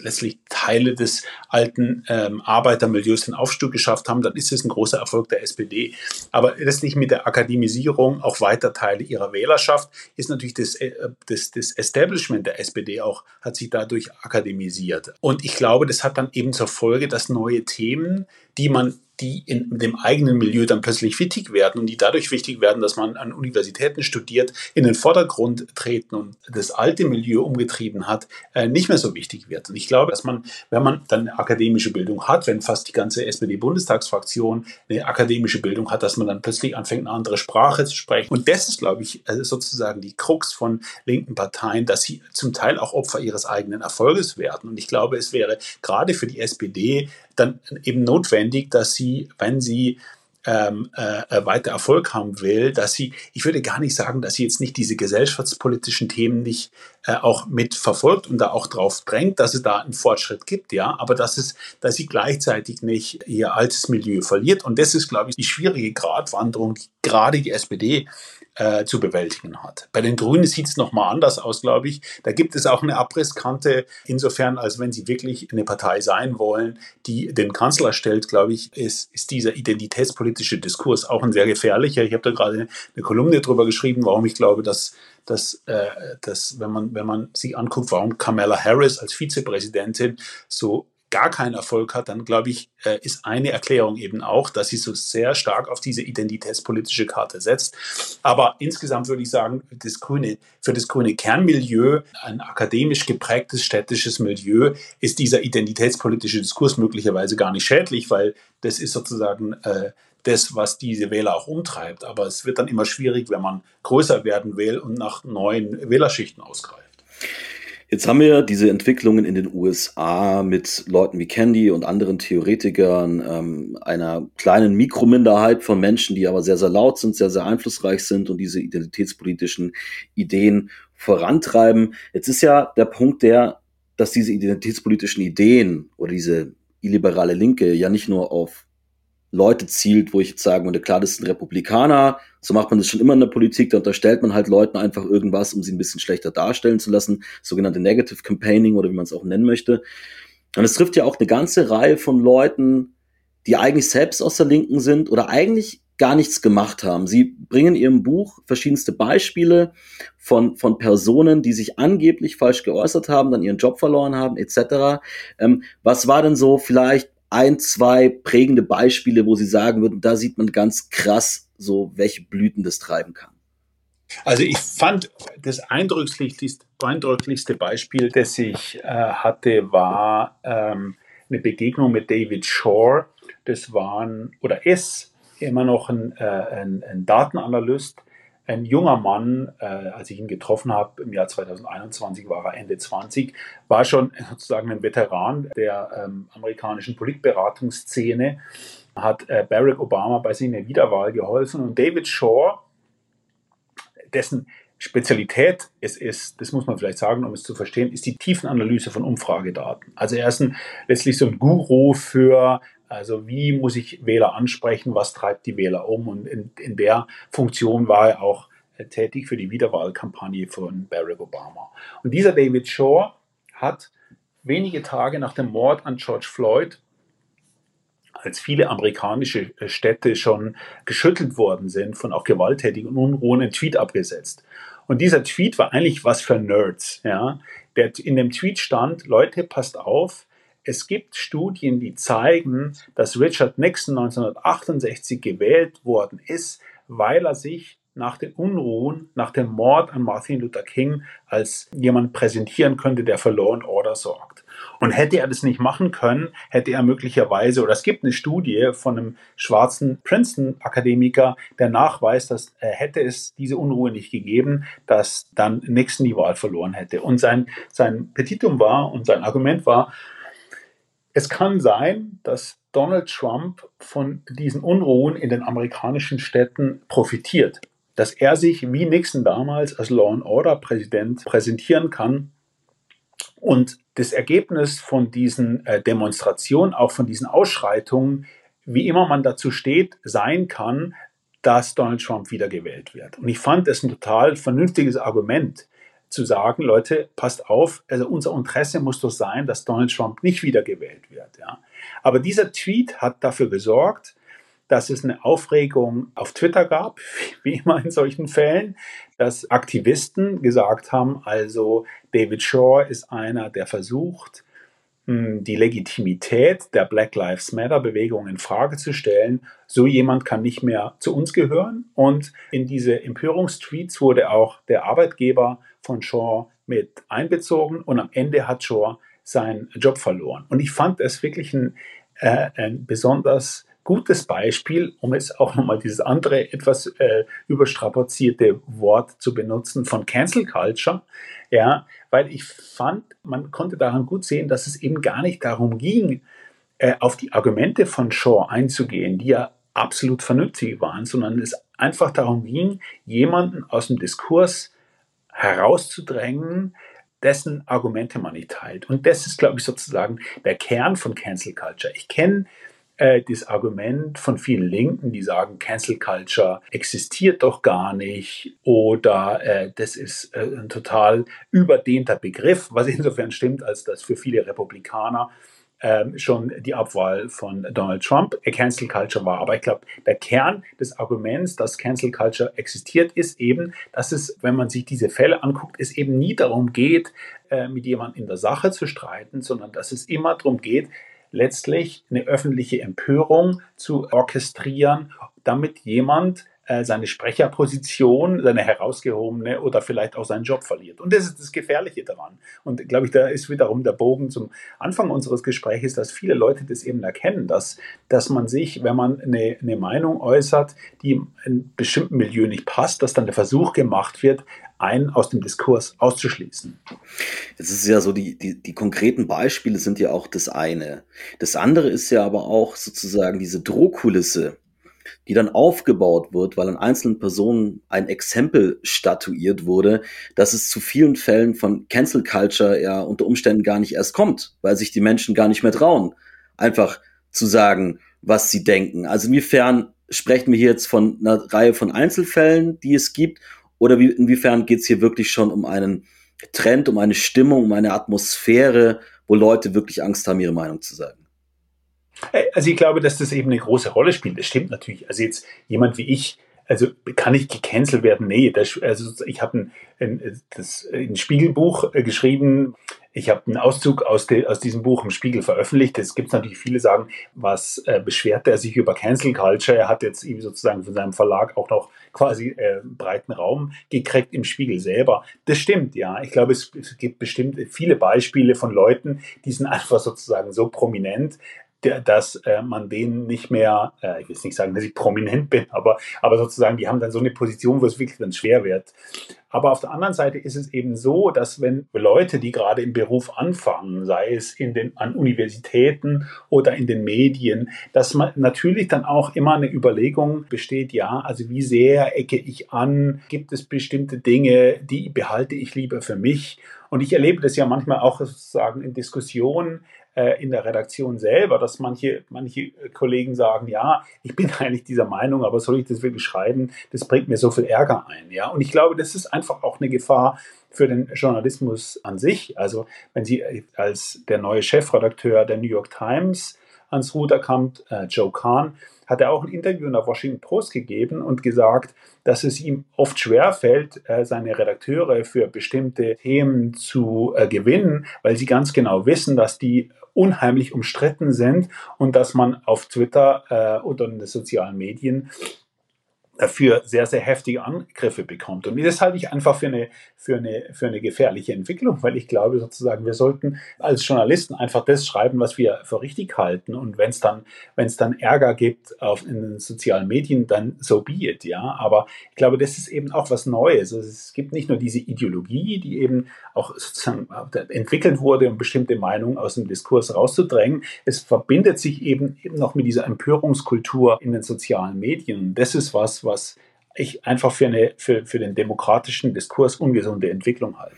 letztlich Teile des alten ähm, Arbeitermilieus den Aufstieg geschafft haben, dann ist es ein großer Erfolg der SPD. Aber letztlich mit der Akademisierung auch weiter Teile ihrer Wählerschaft ist natürlich das, äh, das, das Establishment der SPD auch, hat sich dadurch akademisiert. Und ich glaube, das hat dann eben zur Folge, dass neue Themen, die man die in dem eigenen Milieu dann plötzlich wichtig werden und die dadurch wichtig werden, dass man an Universitäten studiert, in den Vordergrund treten und das alte Milieu umgetrieben hat, äh, nicht mehr so wichtig wird. Und ich glaube, dass man, wenn man dann eine akademische Bildung hat, wenn fast die ganze SPD-Bundestagsfraktion eine akademische Bildung hat, dass man dann plötzlich anfängt, eine andere Sprache zu sprechen. Und das ist, glaube ich, äh, sozusagen die Krux von linken Parteien, dass sie zum Teil auch Opfer ihres eigenen Erfolges werden. Und ich glaube, es wäre gerade für die SPD dann eben notwendig, dass sie, wenn sie ähm, äh, weiter Erfolg haben will, dass sie, ich würde gar nicht sagen, dass sie jetzt nicht diese gesellschaftspolitischen Themen nicht äh, auch mitverfolgt und da auch drauf drängt, dass es da einen Fortschritt gibt, ja, aber dass es, dass sie gleichzeitig nicht ihr altes Milieu verliert. Und das ist, glaube ich, die schwierige Gratwanderung, die gerade die SPD äh, zu bewältigen hat. Bei den Grünen sieht es nochmal anders aus, glaube ich. Da gibt es auch eine Abrisskante, insofern, als wenn sie wirklich eine Partei sein wollen, die den Kanzler stellt, glaube ich, ist, ist dieser identitätspolitische Diskurs auch ein sehr gefährlicher. Ich habe da gerade eine Kolumne drüber geschrieben, warum ich glaube, dass dass, äh, dass wenn, man, wenn man sich anguckt, warum Kamala Harris als Vizepräsidentin so gar keinen Erfolg hat, dann glaube ich, äh, ist eine Erklärung eben auch, dass sie so sehr stark auf diese identitätspolitische Karte setzt. Aber insgesamt würde ich sagen, das grüne, für das grüne Kernmilieu, ein akademisch geprägtes städtisches Milieu, ist dieser identitätspolitische Diskurs möglicherweise gar nicht schädlich, weil das ist sozusagen äh, das, was diese Wähler auch umtreibt. Aber es wird dann immer schwierig, wenn man größer werden will und nach neuen Wählerschichten ausgreift. Jetzt haben wir diese Entwicklungen in den USA mit Leuten wie Candy und anderen Theoretikern, ähm, einer kleinen Mikrominderheit von Menschen, die aber sehr, sehr laut sind, sehr, sehr einflussreich sind und diese identitätspolitischen Ideen vorantreiben. Jetzt ist ja der Punkt der, dass diese identitätspolitischen Ideen oder diese illiberale Linke ja nicht nur auf Leute zielt, wo ich jetzt sagen würde, klar, das sind Republikaner, so macht man das schon immer in der Politik, da unterstellt man halt Leuten einfach irgendwas, um sie ein bisschen schlechter darstellen zu lassen, sogenannte Negative Campaigning oder wie man es auch nennen möchte. Und es trifft ja auch eine ganze Reihe von Leuten, die eigentlich selbst aus der Linken sind oder eigentlich gar nichts gemacht haben. Sie bringen in ihrem Buch verschiedenste Beispiele von, von Personen, die sich angeblich falsch geäußert haben, dann ihren Job verloren haben, etc. Ähm, was war denn so vielleicht ein, zwei prägende Beispiele, wo Sie sagen würden, da sieht man ganz krass so, welche Blüten das treiben kann? Also ich fand das eindrücklichste, Beispiel, das ich äh, hatte, war ähm, eine Begegnung mit David Shore. Das waren oder ist immer noch ein, äh, ein, ein Datenanalyst, ein junger Mann, äh, als ich ihn getroffen habe im Jahr 2021, war er Ende 20, war schon sozusagen ein Veteran der ähm, amerikanischen Politberatungsszene, hat äh, Barack Obama bei seiner Wiederwahl geholfen und David Shaw, dessen Spezialität es ist, das muss man vielleicht sagen, um es zu verstehen, ist die Tiefenanalyse von Umfragedaten. Also er ist ein, letztlich so ein Guru für, also wie muss ich Wähler ansprechen, was treibt die Wähler um und in, in der Funktion war er auch äh, tätig für die Wiederwahlkampagne von Barack Obama. Und dieser David Shaw hat wenige Tage nach dem Mord an George Floyd als viele amerikanische äh, Städte schon geschüttelt worden sind von auch gewalttätigen Unruhen, einen Tweet abgesetzt. Und dieser Tweet war eigentlich was für Nerds. Ja? Der, in dem Tweet stand, Leute, passt auf, es gibt Studien, die zeigen, dass Richard Nixon 1968 gewählt worden ist, weil er sich nach den Unruhen, nach dem Mord an Martin Luther King als jemand präsentieren könnte, der für Law and Order sorgt. Und hätte er das nicht machen können, hätte er möglicherweise, oder es gibt eine Studie von einem schwarzen Princeton-Akademiker, der nachweist, dass äh, hätte es diese Unruhe nicht gegeben, dass dann Nixon die Wahl verloren hätte. Und sein, sein Petitum war und sein Argument war, es kann sein, dass Donald Trump von diesen Unruhen in den amerikanischen Städten profitiert. Dass er sich wie Nixon damals als Law and Order Präsident präsentieren kann und das Ergebnis von diesen äh, Demonstrationen, auch von diesen Ausschreitungen, wie immer man dazu steht, sein kann, dass Donald Trump wiedergewählt wird. Und ich fand es ein total vernünftiges Argument, zu sagen, Leute, passt auf, also unser Interesse muss doch sein, dass Donald Trump nicht wiedergewählt wird. Ja. Aber dieser Tweet hat dafür gesorgt, dass es eine Aufregung auf Twitter gab, wie immer in solchen Fällen, dass Aktivisten gesagt haben, also David Shaw ist einer, der versucht, hm, die Legitimität der Black Lives Matter Bewegung in Frage zu stellen. So jemand kann nicht mehr zu uns gehören. Und in diese Empörungstweets wurde auch der Arbeitgeber von Shaw mit einbezogen und am Ende hat Shaw seinen Job verloren. Und ich fand es wirklich ein, äh, ein besonders gutes Beispiel, um es auch nochmal dieses andere etwas äh, überstrapazierte Wort zu benutzen von Cancel Culture. Ja, weil ich fand, man konnte daran gut sehen, dass es eben gar nicht darum ging, äh, auf die Argumente von Shaw einzugehen, die ja absolut vernünftig waren, sondern es einfach darum ging, jemanden aus dem Diskurs herauszudrängen, dessen Argumente man nicht teilt. Und das ist, glaube ich, sozusagen der Kern von Cancel Culture. Ich kenne äh, das Argument von vielen Linken, die sagen, Cancel Culture existiert doch gar nicht oder äh, das ist äh, ein total überdehnter Begriff, was insofern stimmt, als dass für viele Republikaner ähm, schon die Abwahl von Donald Trump Cancel Culture war. Aber ich glaube, der Kern des Arguments, dass Cancel Culture existiert, ist eben, dass es, wenn man sich diese Fälle anguckt, es eben nie darum geht, äh, mit jemandem in der Sache zu streiten, sondern dass es immer darum geht, letztlich eine öffentliche Empörung zu orchestrieren, damit jemand äh, seine Sprecherposition, seine herausgehobene oder vielleicht auch seinen Job verliert. Und das ist das Gefährliche daran. Und glaube ich, da ist wiederum der Bogen zum Anfang unseres Gesprächs, dass viele Leute das eben erkennen, dass, dass man sich, wenn man eine, eine Meinung äußert, die in einem bestimmten Milieu nicht passt, dass dann der Versuch gemacht wird, einen aus dem Diskurs auszuschließen. Das ist ja so, die, die, die konkreten Beispiele sind ja auch das eine. Das andere ist ja aber auch sozusagen diese Drohkulisse, die dann aufgebaut wird, weil an einzelnen Personen ein Exempel statuiert wurde, dass es zu vielen Fällen von Cancel Culture ja unter Umständen gar nicht erst kommt, weil sich die Menschen gar nicht mehr trauen, einfach zu sagen, was sie denken. Also inwiefern sprechen wir hier jetzt von einer Reihe von Einzelfällen, die es gibt, oder wie, inwiefern geht es hier wirklich schon um einen Trend, um eine Stimmung, um eine Atmosphäre, wo Leute wirklich Angst haben, ihre Meinung zu sagen? Also ich glaube, dass das eben eine große Rolle spielt. Das stimmt natürlich. Also jetzt jemand wie ich, also kann ich gecancelt werden? Nee, das, also ich habe ein, ein, ein Spiegelbuch äh, geschrieben. Ich habe einen Auszug aus, de, aus diesem Buch im Spiegel veröffentlicht. Es gibt natürlich viele sagen, was äh, beschwert er sich über Cancel Culture? Er hat jetzt eben sozusagen von seinem Verlag auch noch quasi äh, breiten Raum gekriegt im Spiegel selber. Das stimmt, ja. Ich glaube, es, es gibt bestimmt viele Beispiele von Leuten, die sind einfach sozusagen so prominent, dass äh, man denen nicht mehr, äh, ich will nicht sagen, dass ich prominent bin, aber, aber sozusagen, die haben dann so eine Position, wo es wirklich dann schwer wird. Aber auf der anderen Seite ist es eben so, dass wenn Leute, die gerade im Beruf anfangen, sei es in den, an Universitäten oder in den Medien, dass man natürlich dann auch immer eine Überlegung besteht, ja, also wie sehr ecke ich an? Gibt es bestimmte Dinge, die behalte ich lieber für mich? Und ich erlebe das ja manchmal auch sozusagen in Diskussionen, äh, in der Redaktion selber, dass manche, manche Kollegen sagen, ja, ich bin eigentlich dieser Meinung, aber soll ich das wirklich schreiben? Das bringt mir so viel Ärger ein. Ja? Und ich glaube, das ist einfach auch eine Gefahr für den Journalismus an sich. Also wenn Sie als der neue Chefredakteur der New York Times ans Ruder kommt, äh, Joe Kahn, hat er auch ein Interview in der Washington Post gegeben und gesagt, dass es ihm oft schwerfällt, äh, seine Redakteure für bestimmte Themen zu äh, gewinnen, weil sie ganz genau wissen, dass die unheimlich umstritten sind und dass man auf Twitter äh, oder in den sozialen Medien dafür sehr, sehr heftige Angriffe bekommt. Und das halte ich einfach für eine, für, eine, für eine gefährliche Entwicklung, weil ich glaube sozusagen, wir sollten als Journalisten einfach das schreiben, was wir für richtig halten. Und wenn es dann, wenn es dann Ärger gibt auf, in den sozialen Medien, dann so be it, ja. Aber ich glaube, das ist eben auch was Neues. Also es gibt nicht nur diese Ideologie, die eben auch sozusagen entwickelt wurde, um bestimmte Meinungen aus dem Diskurs rauszudrängen. Es verbindet sich eben, eben noch mit dieser Empörungskultur in den sozialen Medien. Und das ist was, was ich einfach für, eine, für, für den demokratischen Diskurs ungesunde Entwicklung halte.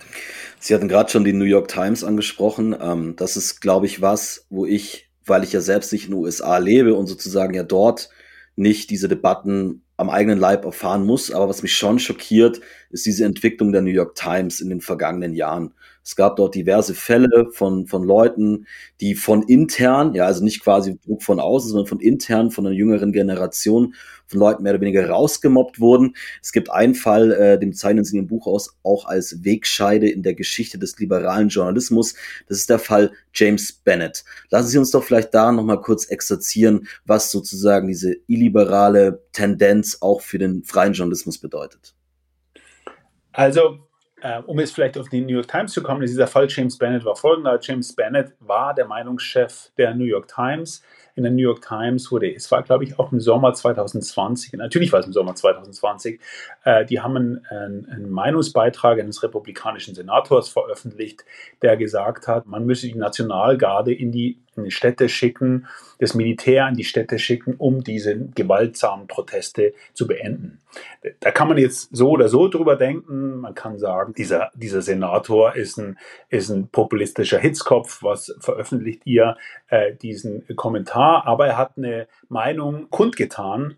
Sie hatten gerade schon die New York Times angesprochen. Ähm, das ist, glaube ich, was, wo ich, weil ich ja selbst nicht in den USA lebe und sozusagen ja dort nicht diese Debatten am eigenen Leib erfahren muss. Aber was mich schon schockiert, ist diese Entwicklung der New York Times in den vergangenen Jahren. Es gab dort diverse Fälle von, von Leuten, die von intern, ja, also nicht quasi Druck von außen, sondern von intern, von einer jüngeren Generation von Leuten mehr oder weniger rausgemobbt wurden. Es gibt einen Fall, äh, dem zeichnen sie in dem Buch aus, auch als Wegscheide in der Geschichte des liberalen Journalismus. Das ist der Fall James Bennett. Lassen Sie uns doch vielleicht da nochmal kurz exerzieren, was sozusagen diese illiberale Tendenz auch für den freien Journalismus bedeutet. Also äh, um jetzt vielleicht auf die New York Times zu kommen, dieser Fall James Bennett war folgender. James Bennett war der Meinungschef der New York Times in der New York Times wurde, es war glaube ich auch im Sommer 2020, natürlich war es im Sommer 2020, äh, die haben einen, einen, Meinungsbeitrag eines republikanischen Senators veröffentlicht, der gesagt hat, man müsse die Nationalgarde in die, in die Städte schicken, das Militär in die Städte schicken, um diese gewaltsamen Proteste zu beenden. Da kann man jetzt so oder so drüber denken. Man kann sagen, dieser, dieser Senator ist ein, ist ein populistischer Hitzkopf. Was veröffentlicht ihr äh, diesen Kommentar? Aber er hat eine Meinung kundgetan,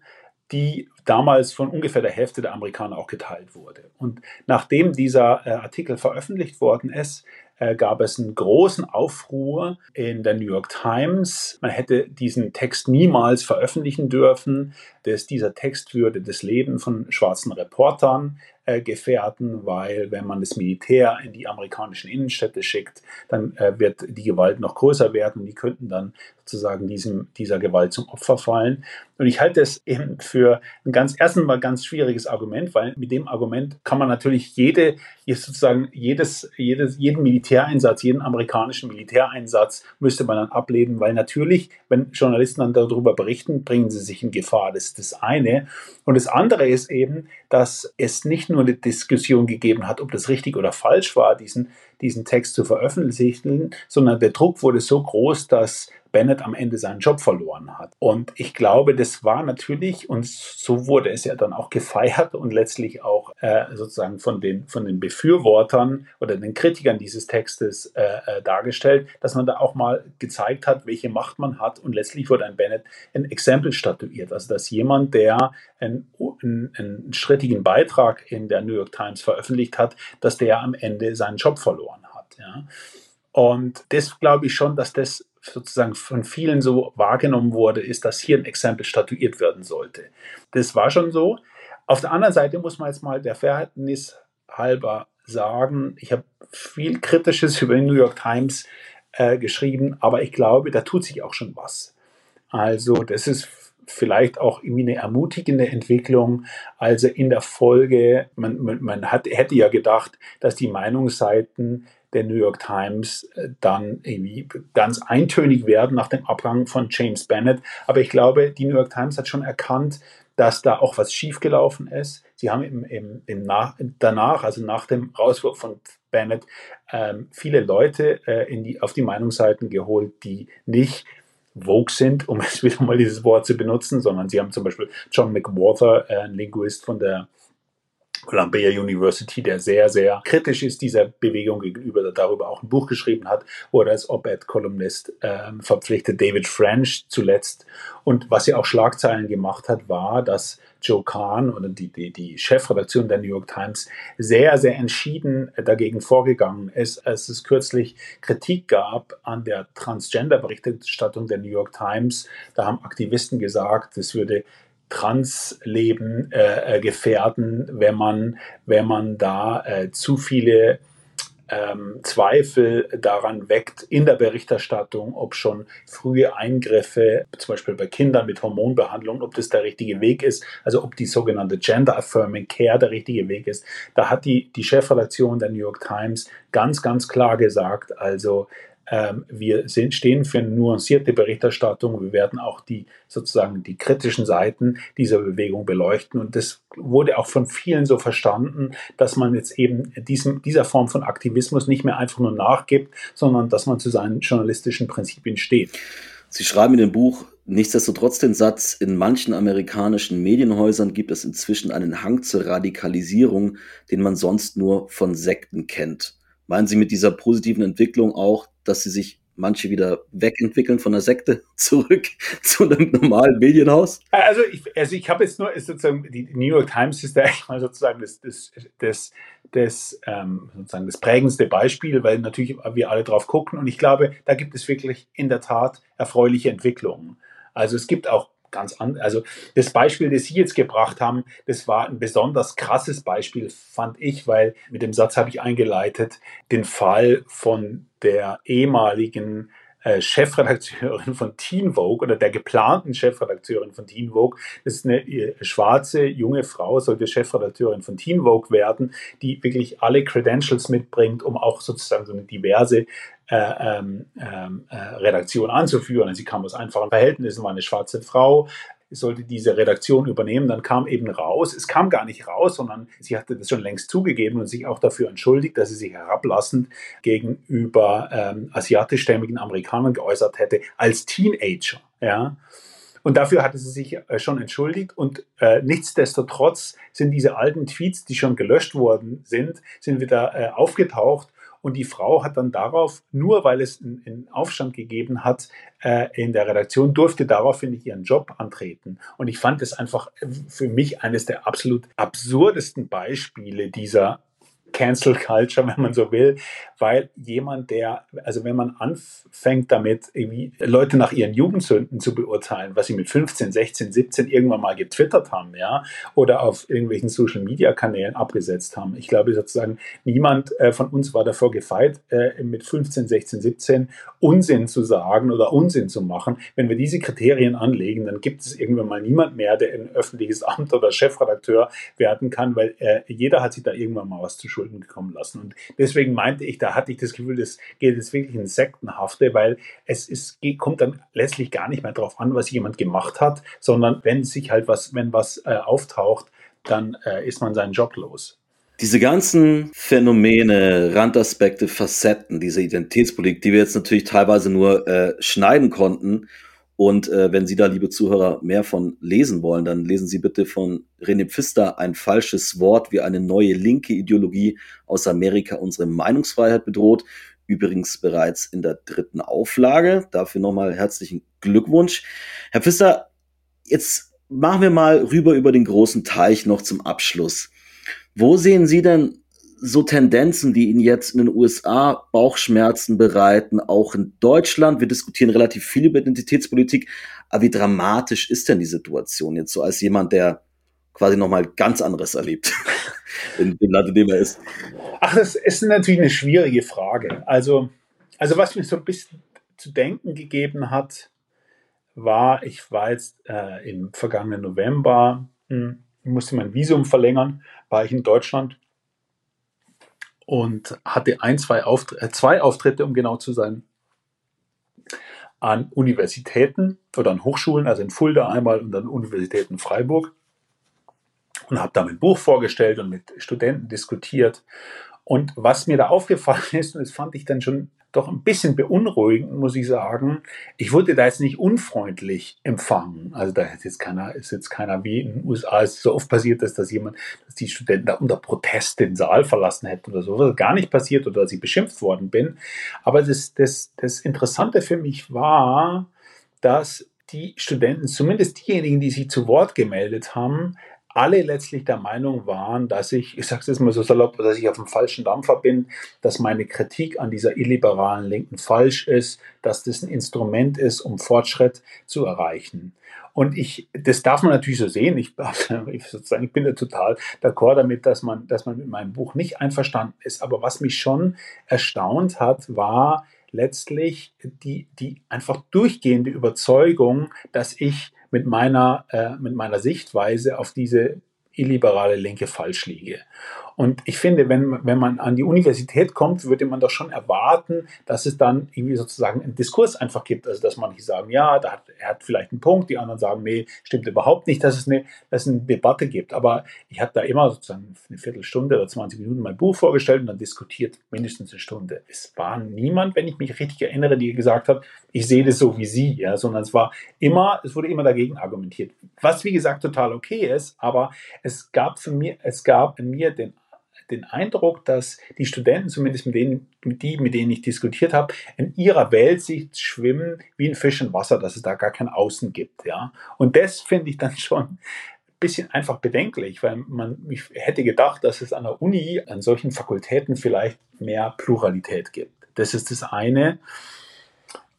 die damals von ungefähr der Hälfte der Amerikaner auch geteilt wurde. Und nachdem dieser äh, Artikel veröffentlicht worden ist, äh, gab es einen großen Aufruhr in der New York Times. Man hätte diesen Text niemals veröffentlichen dürfen. Dass dieser Text würde das Leben von schwarzen Reportern äh, gefährden, weil wenn man das Militär in die amerikanischen Innenstädte schickt, dann äh, wird die Gewalt noch größer werden und die könnten dann sozusagen diesem, dieser Gewalt zum Opfer fallen. Und ich halte es eben für ein ganz erstens mal ganz schwieriges Argument, weil mit dem Argument kann man natürlich jede, sozusagen jedes, jedes, jeden Militäreinsatz, jeden amerikanischen Militäreinsatz müsste man dann ablehnen, weil natürlich, wenn Journalisten dann darüber berichten, bringen sie sich in Gefahr. Das ist das eine. Und das andere ist eben, dass es nicht nur eine Diskussion gegeben hat, ob das richtig oder falsch war, diesen, diesen Text zu veröffentlichen, sondern der Druck wurde so groß, dass Bennett am Ende seinen Job verloren hat. Und ich glaube, das war natürlich, und so wurde es ja dann auch gefeiert und letztlich auch äh, sozusagen von den, von den Befürwortern oder den Kritikern dieses Textes äh, äh, dargestellt, dass man da auch mal gezeigt hat, welche Macht man hat. Und letztlich wurde ein Bennett ein Exempel statuiert. Also, dass jemand, der einen, einen, einen strittigen Beitrag in der New York Times veröffentlicht hat, dass der am Ende seinen Job verloren hat. Ja. Und das glaube ich schon, dass das sozusagen von vielen so wahrgenommen wurde, ist, dass hier ein Exempel statuiert werden sollte. Das war schon so. Auf der anderen Seite muss man jetzt mal der Verhältnis halber sagen, ich habe viel Kritisches über die New York Times äh, geschrieben, aber ich glaube, da tut sich auch schon was. Also das ist vielleicht auch irgendwie eine ermutigende Entwicklung. Also in der Folge, man, man, man hat, hätte ja gedacht, dass die Meinungsseiten der New York Times äh, dann irgendwie ganz eintönig werden nach dem Abgang von James Bennett. Aber ich glaube, die New York Times hat schon erkannt, dass da auch was schiefgelaufen ist. Sie haben im, im, im nach, danach, also nach dem Rauswurf von Bennett, ähm, viele Leute äh, in die, auf die Meinungsseiten geholt, die nicht Vogue sind, um es wieder mal dieses Wort zu benutzen, sondern sie haben zum Beispiel John McWhorter, äh, ein Linguist von der Columbia University, der sehr, sehr kritisch ist dieser Bewegung gegenüber, der darüber auch ein Buch geschrieben hat, oder als Op-Ed-Kolumnist äh, verpflichtet David French zuletzt. Und was er auch Schlagzeilen gemacht hat, war, dass Joe Kahn oder die, die, die Chefredaktion der New York Times sehr, sehr entschieden dagegen vorgegangen ist, als es kürzlich Kritik gab an der Transgender-Berichterstattung der New York Times. Da haben Aktivisten gesagt, es würde Transleben äh, äh, gefährden, wenn man, wenn man da äh, zu viele ähm, Zweifel daran weckt in der Berichterstattung, ob schon frühe Eingriffe, zum Beispiel bei Kindern mit Hormonbehandlung, ob das der richtige Weg ist, also ob die sogenannte Gender Affirming Care der richtige Weg ist. Da hat die, die Chefredaktion der New York Times ganz, ganz klar gesagt, also wir sind, stehen für eine nuancierte Berichterstattung. Wir werden auch die sozusagen die kritischen Seiten dieser Bewegung beleuchten. Und das wurde auch von vielen so verstanden, dass man jetzt eben diesem, dieser Form von Aktivismus nicht mehr einfach nur nachgibt, sondern dass man zu seinen journalistischen Prinzipien steht. Sie schreiben in dem Buch nichtsdestotrotz den Satz, in manchen amerikanischen Medienhäusern gibt es inzwischen einen Hang zur Radikalisierung, den man sonst nur von Sekten kennt. Meinen Sie mit dieser positiven Entwicklung auch, dass sie sich manche wieder wegentwickeln von der Sekte zurück zu einem normalen Medienhaus? Also ich, also ich habe jetzt nur sozusagen, die New York Times ist da echt mal sozusagen das, das, das, das, ähm, sozusagen das prägendste Beispiel, weil natürlich wir alle drauf gucken und ich glaube, da gibt es wirklich in der Tat erfreuliche Entwicklungen. Also es gibt auch ganz anders. Also das Beispiel, das Sie jetzt gebracht haben, das war ein besonders krasses Beispiel, fand ich, weil mit dem Satz habe ich eingeleitet, den Fall von der ehemaligen äh, Chefredakteurin von Teen Vogue oder der geplanten Chefredakteurin von Teen Vogue. Das ist eine äh, schwarze junge Frau, sollte Chefredakteurin von Teen Vogue werden, die wirklich alle Credentials mitbringt, um auch sozusagen so eine diverse äh, ähm, ähm, äh, Redaktion anzuführen. Sie kam aus einfachen Verhältnissen, war eine schwarze Frau, sollte diese Redaktion übernehmen. Dann kam eben raus, es kam gar nicht raus, sondern sie hatte das schon längst zugegeben und sich auch dafür entschuldigt, dass sie sich herablassend gegenüber ähm, asiatischstämmigen Amerikanern geäußert hätte als Teenager. Ja. Und dafür hatte sie sich äh, schon entschuldigt. Und äh, nichtsdestotrotz sind diese alten Tweets, die schon gelöscht worden sind, sind wieder äh, aufgetaucht. Und die Frau hat dann darauf, nur weil es einen Aufstand gegeben hat äh, in der Redaktion, durfte daraufhin nicht ihren Job antreten. Und ich fand es einfach für mich eines der absolut absurdesten Beispiele dieser Cancel Culture, wenn man so will, weil jemand, der, also wenn man anfängt damit, irgendwie Leute nach ihren Jugendsünden zu beurteilen, was sie mit 15, 16, 17 irgendwann mal getwittert haben, ja, oder auf irgendwelchen Social Media Kanälen abgesetzt haben. Ich glaube sozusagen, niemand äh, von uns war davor gefeit, äh, mit 15, 16, 17 Unsinn zu sagen oder Unsinn zu machen. Wenn wir diese Kriterien anlegen, dann gibt es irgendwann mal niemand mehr, der ein öffentliches Amt oder Chefredakteur werden kann, weil äh, jeder hat sich da irgendwann mal was zu Schulden gekommen lassen. Und deswegen meinte ich, da hatte ich das Gefühl, das geht jetzt wirklich ins Sektenhafte, weil es ist, kommt dann letztlich gar nicht mehr darauf an, was jemand gemacht hat, sondern wenn sich halt was, wenn was äh, auftaucht, dann äh, ist man seinen Job los. Diese ganzen Phänomene, Randaspekte, Facetten dieser Identitätspolitik, die wir jetzt natürlich teilweise nur äh, schneiden konnten, und äh, wenn Sie da, liebe Zuhörer, mehr von lesen wollen, dann lesen Sie bitte von René Pfister ein falsches Wort, wie eine neue linke Ideologie aus Amerika unsere Meinungsfreiheit bedroht. Übrigens bereits in der dritten Auflage. Dafür nochmal herzlichen Glückwunsch. Herr Pfister, jetzt machen wir mal rüber über den großen Teich noch zum Abschluss. Wo sehen Sie denn so Tendenzen, die Ihnen jetzt in den USA Bauchschmerzen bereiten, auch in Deutschland. Wir diskutieren relativ viel über Identitätspolitik. Aber wie dramatisch ist denn die Situation jetzt so als jemand, der quasi nochmal ganz anderes erlebt in dem Land, in dem er ist? Ach, das ist natürlich eine schwierige Frage. Also, also was mir so ein bisschen zu denken gegeben hat, war, ich war jetzt äh, im vergangenen November, hm, musste mein Visum verlängern, war ich in Deutschland und hatte ein, zwei, Auftr äh, zwei Auftritte, um genau zu sein, an Universitäten oder an Hochschulen, also in Fulda einmal und an Universitäten Freiburg und habe da mein Buch vorgestellt und mit Studenten diskutiert. Und was mir da aufgefallen ist, und das fand ich dann schon doch ein bisschen beunruhigend, muss ich sagen. Ich wurde da jetzt nicht unfreundlich empfangen. Also da ist jetzt keiner, ist jetzt keiner wie in den USA es so oft passiert dass jemand, dass die Studenten da unter Protest den Saal verlassen hätten oder so. Das ist gar nicht passiert oder dass ich beschimpft worden bin. Aber das, das, das Interessante für mich war, dass die Studenten, zumindest diejenigen, die sich zu Wort gemeldet haben, alle letztlich der Meinung waren, dass ich, ich sage es jetzt mal so salopp, dass ich auf dem falschen Dampfer bin, dass meine Kritik an dieser illiberalen Linken falsch ist, dass das ein Instrument ist, um Fortschritt zu erreichen. Und ich, das darf man natürlich so sehen. Ich, sozusagen, ich bin da total d'accord damit, dass man, dass man mit meinem Buch nicht einverstanden ist. Aber was mich schon erstaunt hat, war letztlich die, die einfach durchgehende Überzeugung, dass ich mit meiner, äh, mit meiner Sichtweise auf diese illiberale Linke falsch liege. Und ich finde, wenn, wenn man an die Universität kommt, würde man doch schon erwarten, dass es dann irgendwie sozusagen einen Diskurs einfach gibt. Also, dass manche sagen, ja, da hat, er hat vielleicht einen Punkt, die anderen sagen, nee, stimmt überhaupt nicht, dass es eine, dass es eine Debatte gibt. Aber ich habe da immer sozusagen eine Viertelstunde oder 20 Minuten mein Buch vorgestellt und dann diskutiert mindestens eine Stunde. Es war niemand, wenn ich mich richtig erinnere, die gesagt hat, ich sehe das so wie Sie, ja, sondern es war immer, es wurde immer dagegen argumentiert. Was wie gesagt total okay ist, aber es gab für mir, es gab in mir den den Eindruck, dass die Studenten, zumindest mit denen, mit die, mit denen ich diskutiert habe, in ihrer Welt sich schwimmen wie ein Fisch im Wasser, dass es da gar kein Außen gibt. Ja? Und das finde ich dann schon ein bisschen einfach bedenklich, weil man ich hätte gedacht, dass es an der Uni, an solchen Fakultäten vielleicht mehr Pluralität gibt. Das ist das eine.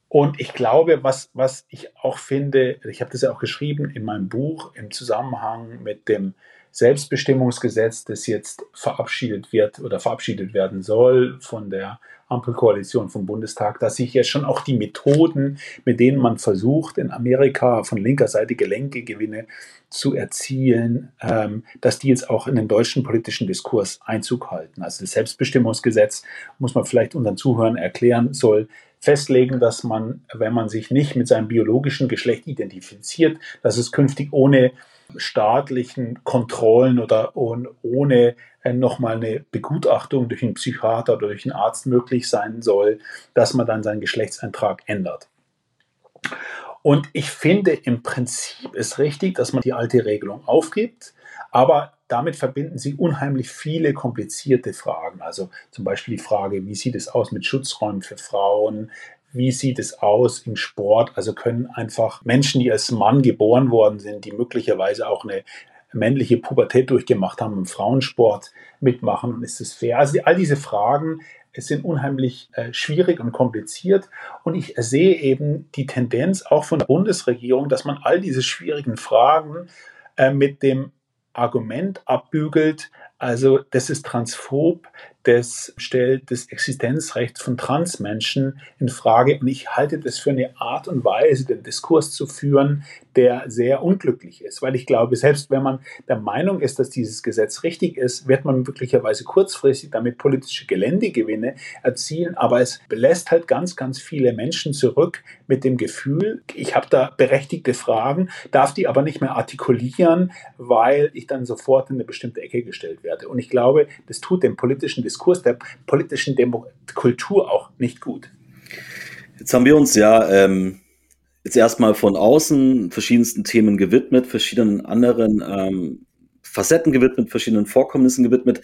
Und ich glaube, was, was ich auch finde, ich habe das ja auch geschrieben in meinem Buch im Zusammenhang mit dem Selbstbestimmungsgesetz, das jetzt verabschiedet wird oder verabschiedet werden soll von der Ampelkoalition vom Bundestag, dass sich jetzt schon auch die Methoden, mit denen man versucht, in Amerika von linker Seite Gelenkegewinne zu erzielen, ähm, dass die jetzt auch in den deutschen politischen Diskurs Einzug halten. Also das Selbstbestimmungsgesetz, muss man vielleicht unseren Zuhörern erklären, soll festlegen, dass man, wenn man sich nicht mit seinem biologischen Geschlecht identifiziert, dass es künftig ohne staatlichen Kontrollen oder ohne äh, nochmal eine Begutachtung durch einen Psychiater oder durch einen Arzt möglich sein soll, dass man dann seinen Geschlechtseintrag ändert. Und ich finde im Prinzip ist richtig, dass man die alte Regelung aufgibt, aber damit verbinden sie unheimlich viele komplizierte Fragen. Also zum Beispiel die Frage, wie sieht es aus mit Schutzräumen für Frauen? Wie sieht es aus im Sport? Also können einfach Menschen, die als Mann geboren worden sind, die möglicherweise auch eine männliche Pubertät durchgemacht haben, im Frauensport mitmachen und ist es fair? Also all diese Fragen sind unheimlich äh, schwierig und kompliziert und ich sehe eben die Tendenz auch von der Bundesregierung, dass man all diese schwierigen Fragen äh, mit dem Argument abbügelt, also das ist transphob, das stellt das Existenzrecht von Transmenschen in Frage. Und ich halte das für eine Art und Weise, den Diskurs zu führen, der sehr unglücklich ist. Weil ich glaube, selbst wenn man der Meinung ist, dass dieses Gesetz richtig ist, wird man möglicherweise kurzfristig damit politische Geländegewinne erzielen. Aber es belässt halt ganz, ganz viele Menschen zurück mit dem Gefühl, ich habe da berechtigte Fragen, darf die aber nicht mehr artikulieren, weil ich dann sofort in eine bestimmte Ecke gestellt werde. Und ich glaube, das tut dem politischen Diskurs, der politischen Demo Kultur auch nicht gut. Jetzt haben wir uns ja ähm, jetzt erstmal von außen verschiedensten Themen gewidmet, verschiedenen anderen ähm, Facetten gewidmet, verschiedenen Vorkommnissen gewidmet.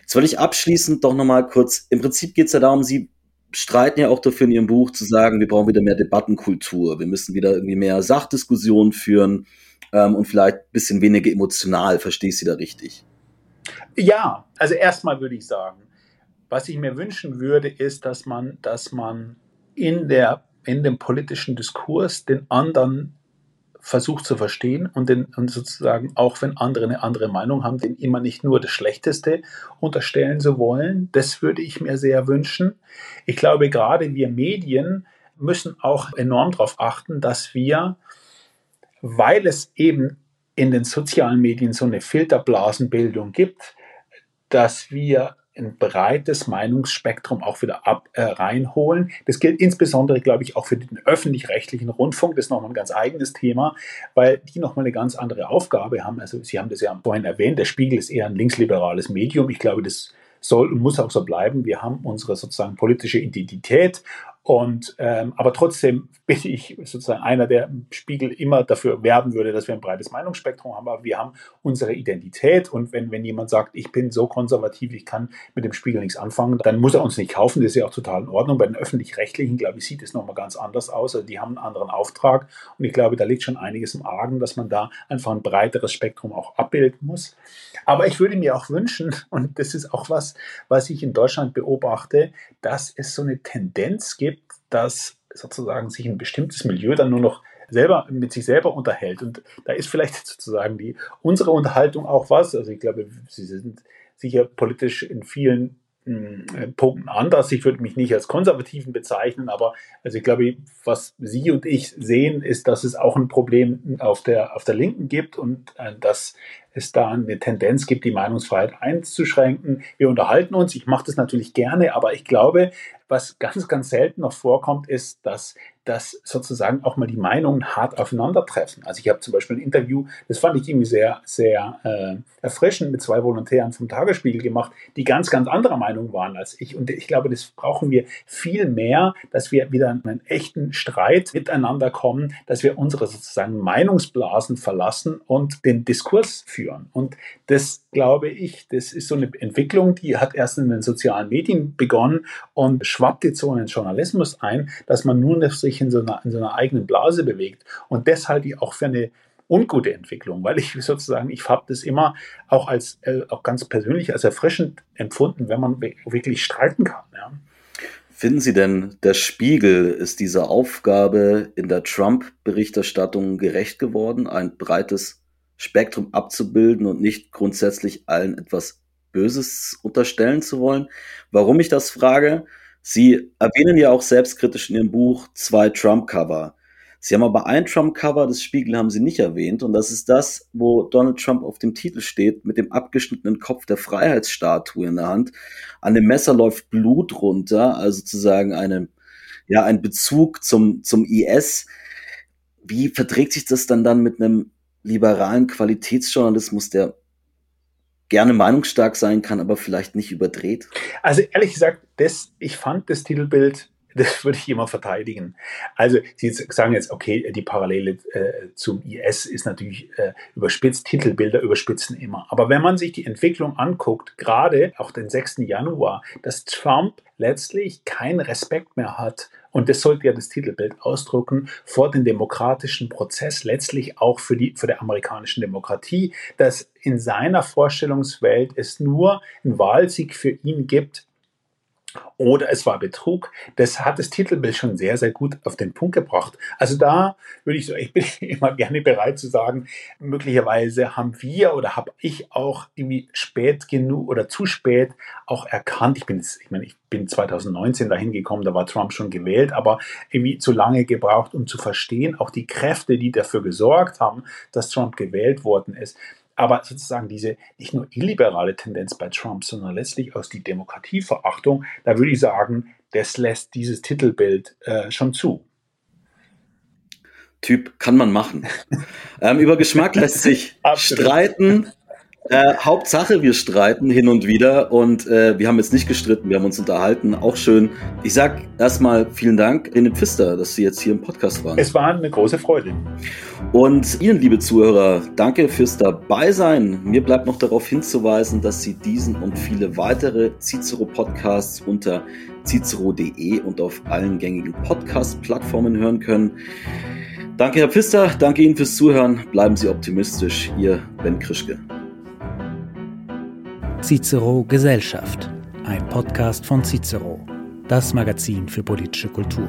Jetzt wollte ich abschließend doch nochmal kurz, im Prinzip geht es ja darum, Sie streiten ja auch dafür in Ihrem Buch zu sagen, wir brauchen wieder mehr Debattenkultur, wir müssen wieder irgendwie mehr Sachdiskussionen führen ähm, und vielleicht ein bisschen weniger emotional, verstehe ich Sie da richtig? Ja, also erstmal würde ich sagen, was ich mir wünschen würde, ist, dass man, dass man in, der, in dem politischen Diskurs den anderen versucht zu verstehen und, den, und sozusagen, auch wenn andere eine andere Meinung haben, den immer nicht nur das Schlechteste unterstellen zu wollen. Das würde ich mir sehr wünschen. Ich glaube, gerade wir Medien müssen auch enorm darauf achten, dass wir weil es eben in den sozialen Medien so eine Filterblasenbildung gibt, dass wir ein breites Meinungsspektrum auch wieder ab, äh, reinholen. Das gilt insbesondere, glaube ich, auch für den öffentlich-rechtlichen Rundfunk. Das ist nochmal ein ganz eigenes Thema, weil die nochmal eine ganz andere Aufgabe haben. Also Sie haben das ja vorhin erwähnt, der Spiegel ist eher ein linksliberales Medium. Ich glaube, das soll und muss auch so bleiben. Wir haben unsere sozusagen politische Identität und ähm, aber trotzdem bin ich sozusagen einer, der im Spiegel immer dafür werben würde, dass wir ein breites Meinungsspektrum haben. Aber wir haben unsere Identität und wenn, wenn jemand sagt, ich bin so konservativ, ich kann mit dem Spiegel nichts anfangen, dann muss er uns nicht kaufen. Das ist ja auch total in Ordnung. Bei den öffentlich-rechtlichen, glaube ich, sieht es nochmal ganz anders aus. Also die haben einen anderen Auftrag und ich glaube, da liegt schon einiges im Argen, dass man da einfach ein breiteres Spektrum auch abbilden muss. Aber ich würde mir auch wünschen, und das ist auch was, was ich in Deutschland beobachte, dass es so eine Tendenz gibt, dass sozusagen sich ein bestimmtes Milieu dann nur noch selber mit sich selber unterhält. Und da ist vielleicht sozusagen die unsere Unterhaltung auch was. Also ich glaube, sie sind sicher politisch in vielen äh, Punkten anders. Ich würde mich nicht als Konservativen bezeichnen, aber also ich glaube, was Sie und ich sehen, ist, dass es auch ein Problem auf der, auf der Linken gibt und äh, dass es da eine Tendenz gibt, die Meinungsfreiheit einzuschränken. Wir unterhalten uns. Ich mache das natürlich gerne, aber ich glaube, was ganz, ganz selten noch vorkommt, ist, dass, dass sozusagen auch mal die Meinungen hart aufeinandertreffen. Also ich habe zum Beispiel ein Interview, das fand ich irgendwie sehr, sehr äh, erfrischend mit zwei Volontären vom Tagesspiegel gemacht, die ganz, ganz anderer Meinung waren als ich. Und ich glaube, das brauchen wir viel mehr, dass wir wieder in einen echten Streit miteinander kommen, dass wir unsere sozusagen Meinungsblasen verlassen und den Diskurs führen. Und das glaube ich, das ist so eine Entwicklung, die hat erst in den sozialen Medien begonnen und schwappt jetzt so in den Journalismus ein, dass man nur sich in so einer, in so einer eigenen Blase bewegt. Und das halte ich auch für eine ungute Entwicklung, weil ich sozusagen, ich habe das immer auch als, äh, auch ganz persönlich als erfrischend empfunden, wenn man wirklich streiten kann. Ja. Finden Sie denn, der Spiegel ist dieser Aufgabe in der Trump-Berichterstattung gerecht geworden, ein breites Spektrum abzubilden und nicht grundsätzlich allen etwas Böses unterstellen zu wollen? Warum ich das frage? Sie erwähnen ja auch selbstkritisch in Ihrem Buch zwei Trump-Cover. Sie haben aber ein Trump-Cover des Spiegel haben Sie nicht erwähnt und das ist das, wo Donald Trump auf dem Titel steht mit dem abgeschnittenen Kopf der Freiheitsstatue in der Hand. An dem Messer läuft Blut runter, also sozusagen eine, ja, ein Bezug zum, zum IS. Wie verträgt sich das dann dann mit einem liberalen Qualitätsjournalismus, der gerne meinungsstark sein kann, aber vielleicht nicht überdreht? Also ehrlich gesagt, das, ich fand das Titelbild das würde ich immer verteidigen. Also Sie sagen jetzt, okay, die Parallele äh, zum IS ist natürlich äh, überspitzt, Titelbilder überspitzen immer. Aber wenn man sich die Entwicklung anguckt, gerade auch den 6. Januar, dass Trump letztlich keinen Respekt mehr hat und das sollte ja das Titelbild ausdrucken, vor dem demokratischen Prozess, letztlich auch für die, für die amerikanische Demokratie, dass in seiner Vorstellungswelt es nur einen Wahlsieg für ihn gibt, oder es war Betrug. Das hat das Titelbild schon sehr, sehr gut auf den Punkt gebracht. Also da würde ich so, ich bin immer gerne bereit zu sagen, möglicherweise haben wir oder habe ich auch irgendwie spät genug oder zu spät auch erkannt. Ich bin ich meine, ich bin 2019 dahin gekommen, da war Trump schon gewählt, aber irgendwie zu lange gebraucht, um zu verstehen, auch die Kräfte, die dafür gesorgt haben, dass Trump gewählt worden ist aber sozusagen diese nicht nur illiberale Tendenz bei Trump, sondern letztlich aus die Demokratieverachtung, da würde ich sagen, das lässt dieses Titelbild äh, schon zu. Typ kann man machen. ähm, über Geschmack lässt sich streiten. Äh, Hauptsache, wir streiten hin und wieder und äh, wir haben jetzt nicht gestritten, wir haben uns unterhalten, auch schön. Ich sag erstmal vielen Dank in den Pfister, dass Sie jetzt hier im Podcast waren. Es war eine große Freude. Und Ihnen, liebe Zuhörer, danke fürs Dabeisein. Mir bleibt noch darauf hinzuweisen, dass Sie diesen und viele weitere Cicero-Podcasts unter cicero.de und auf allen gängigen Podcast-Plattformen hören können. Danke, Herr Pfister, danke Ihnen fürs Zuhören. Bleiben Sie optimistisch. Ihr Ben Krischke. Cicero Gesellschaft, ein Podcast von Cicero, das Magazin für politische Kultur.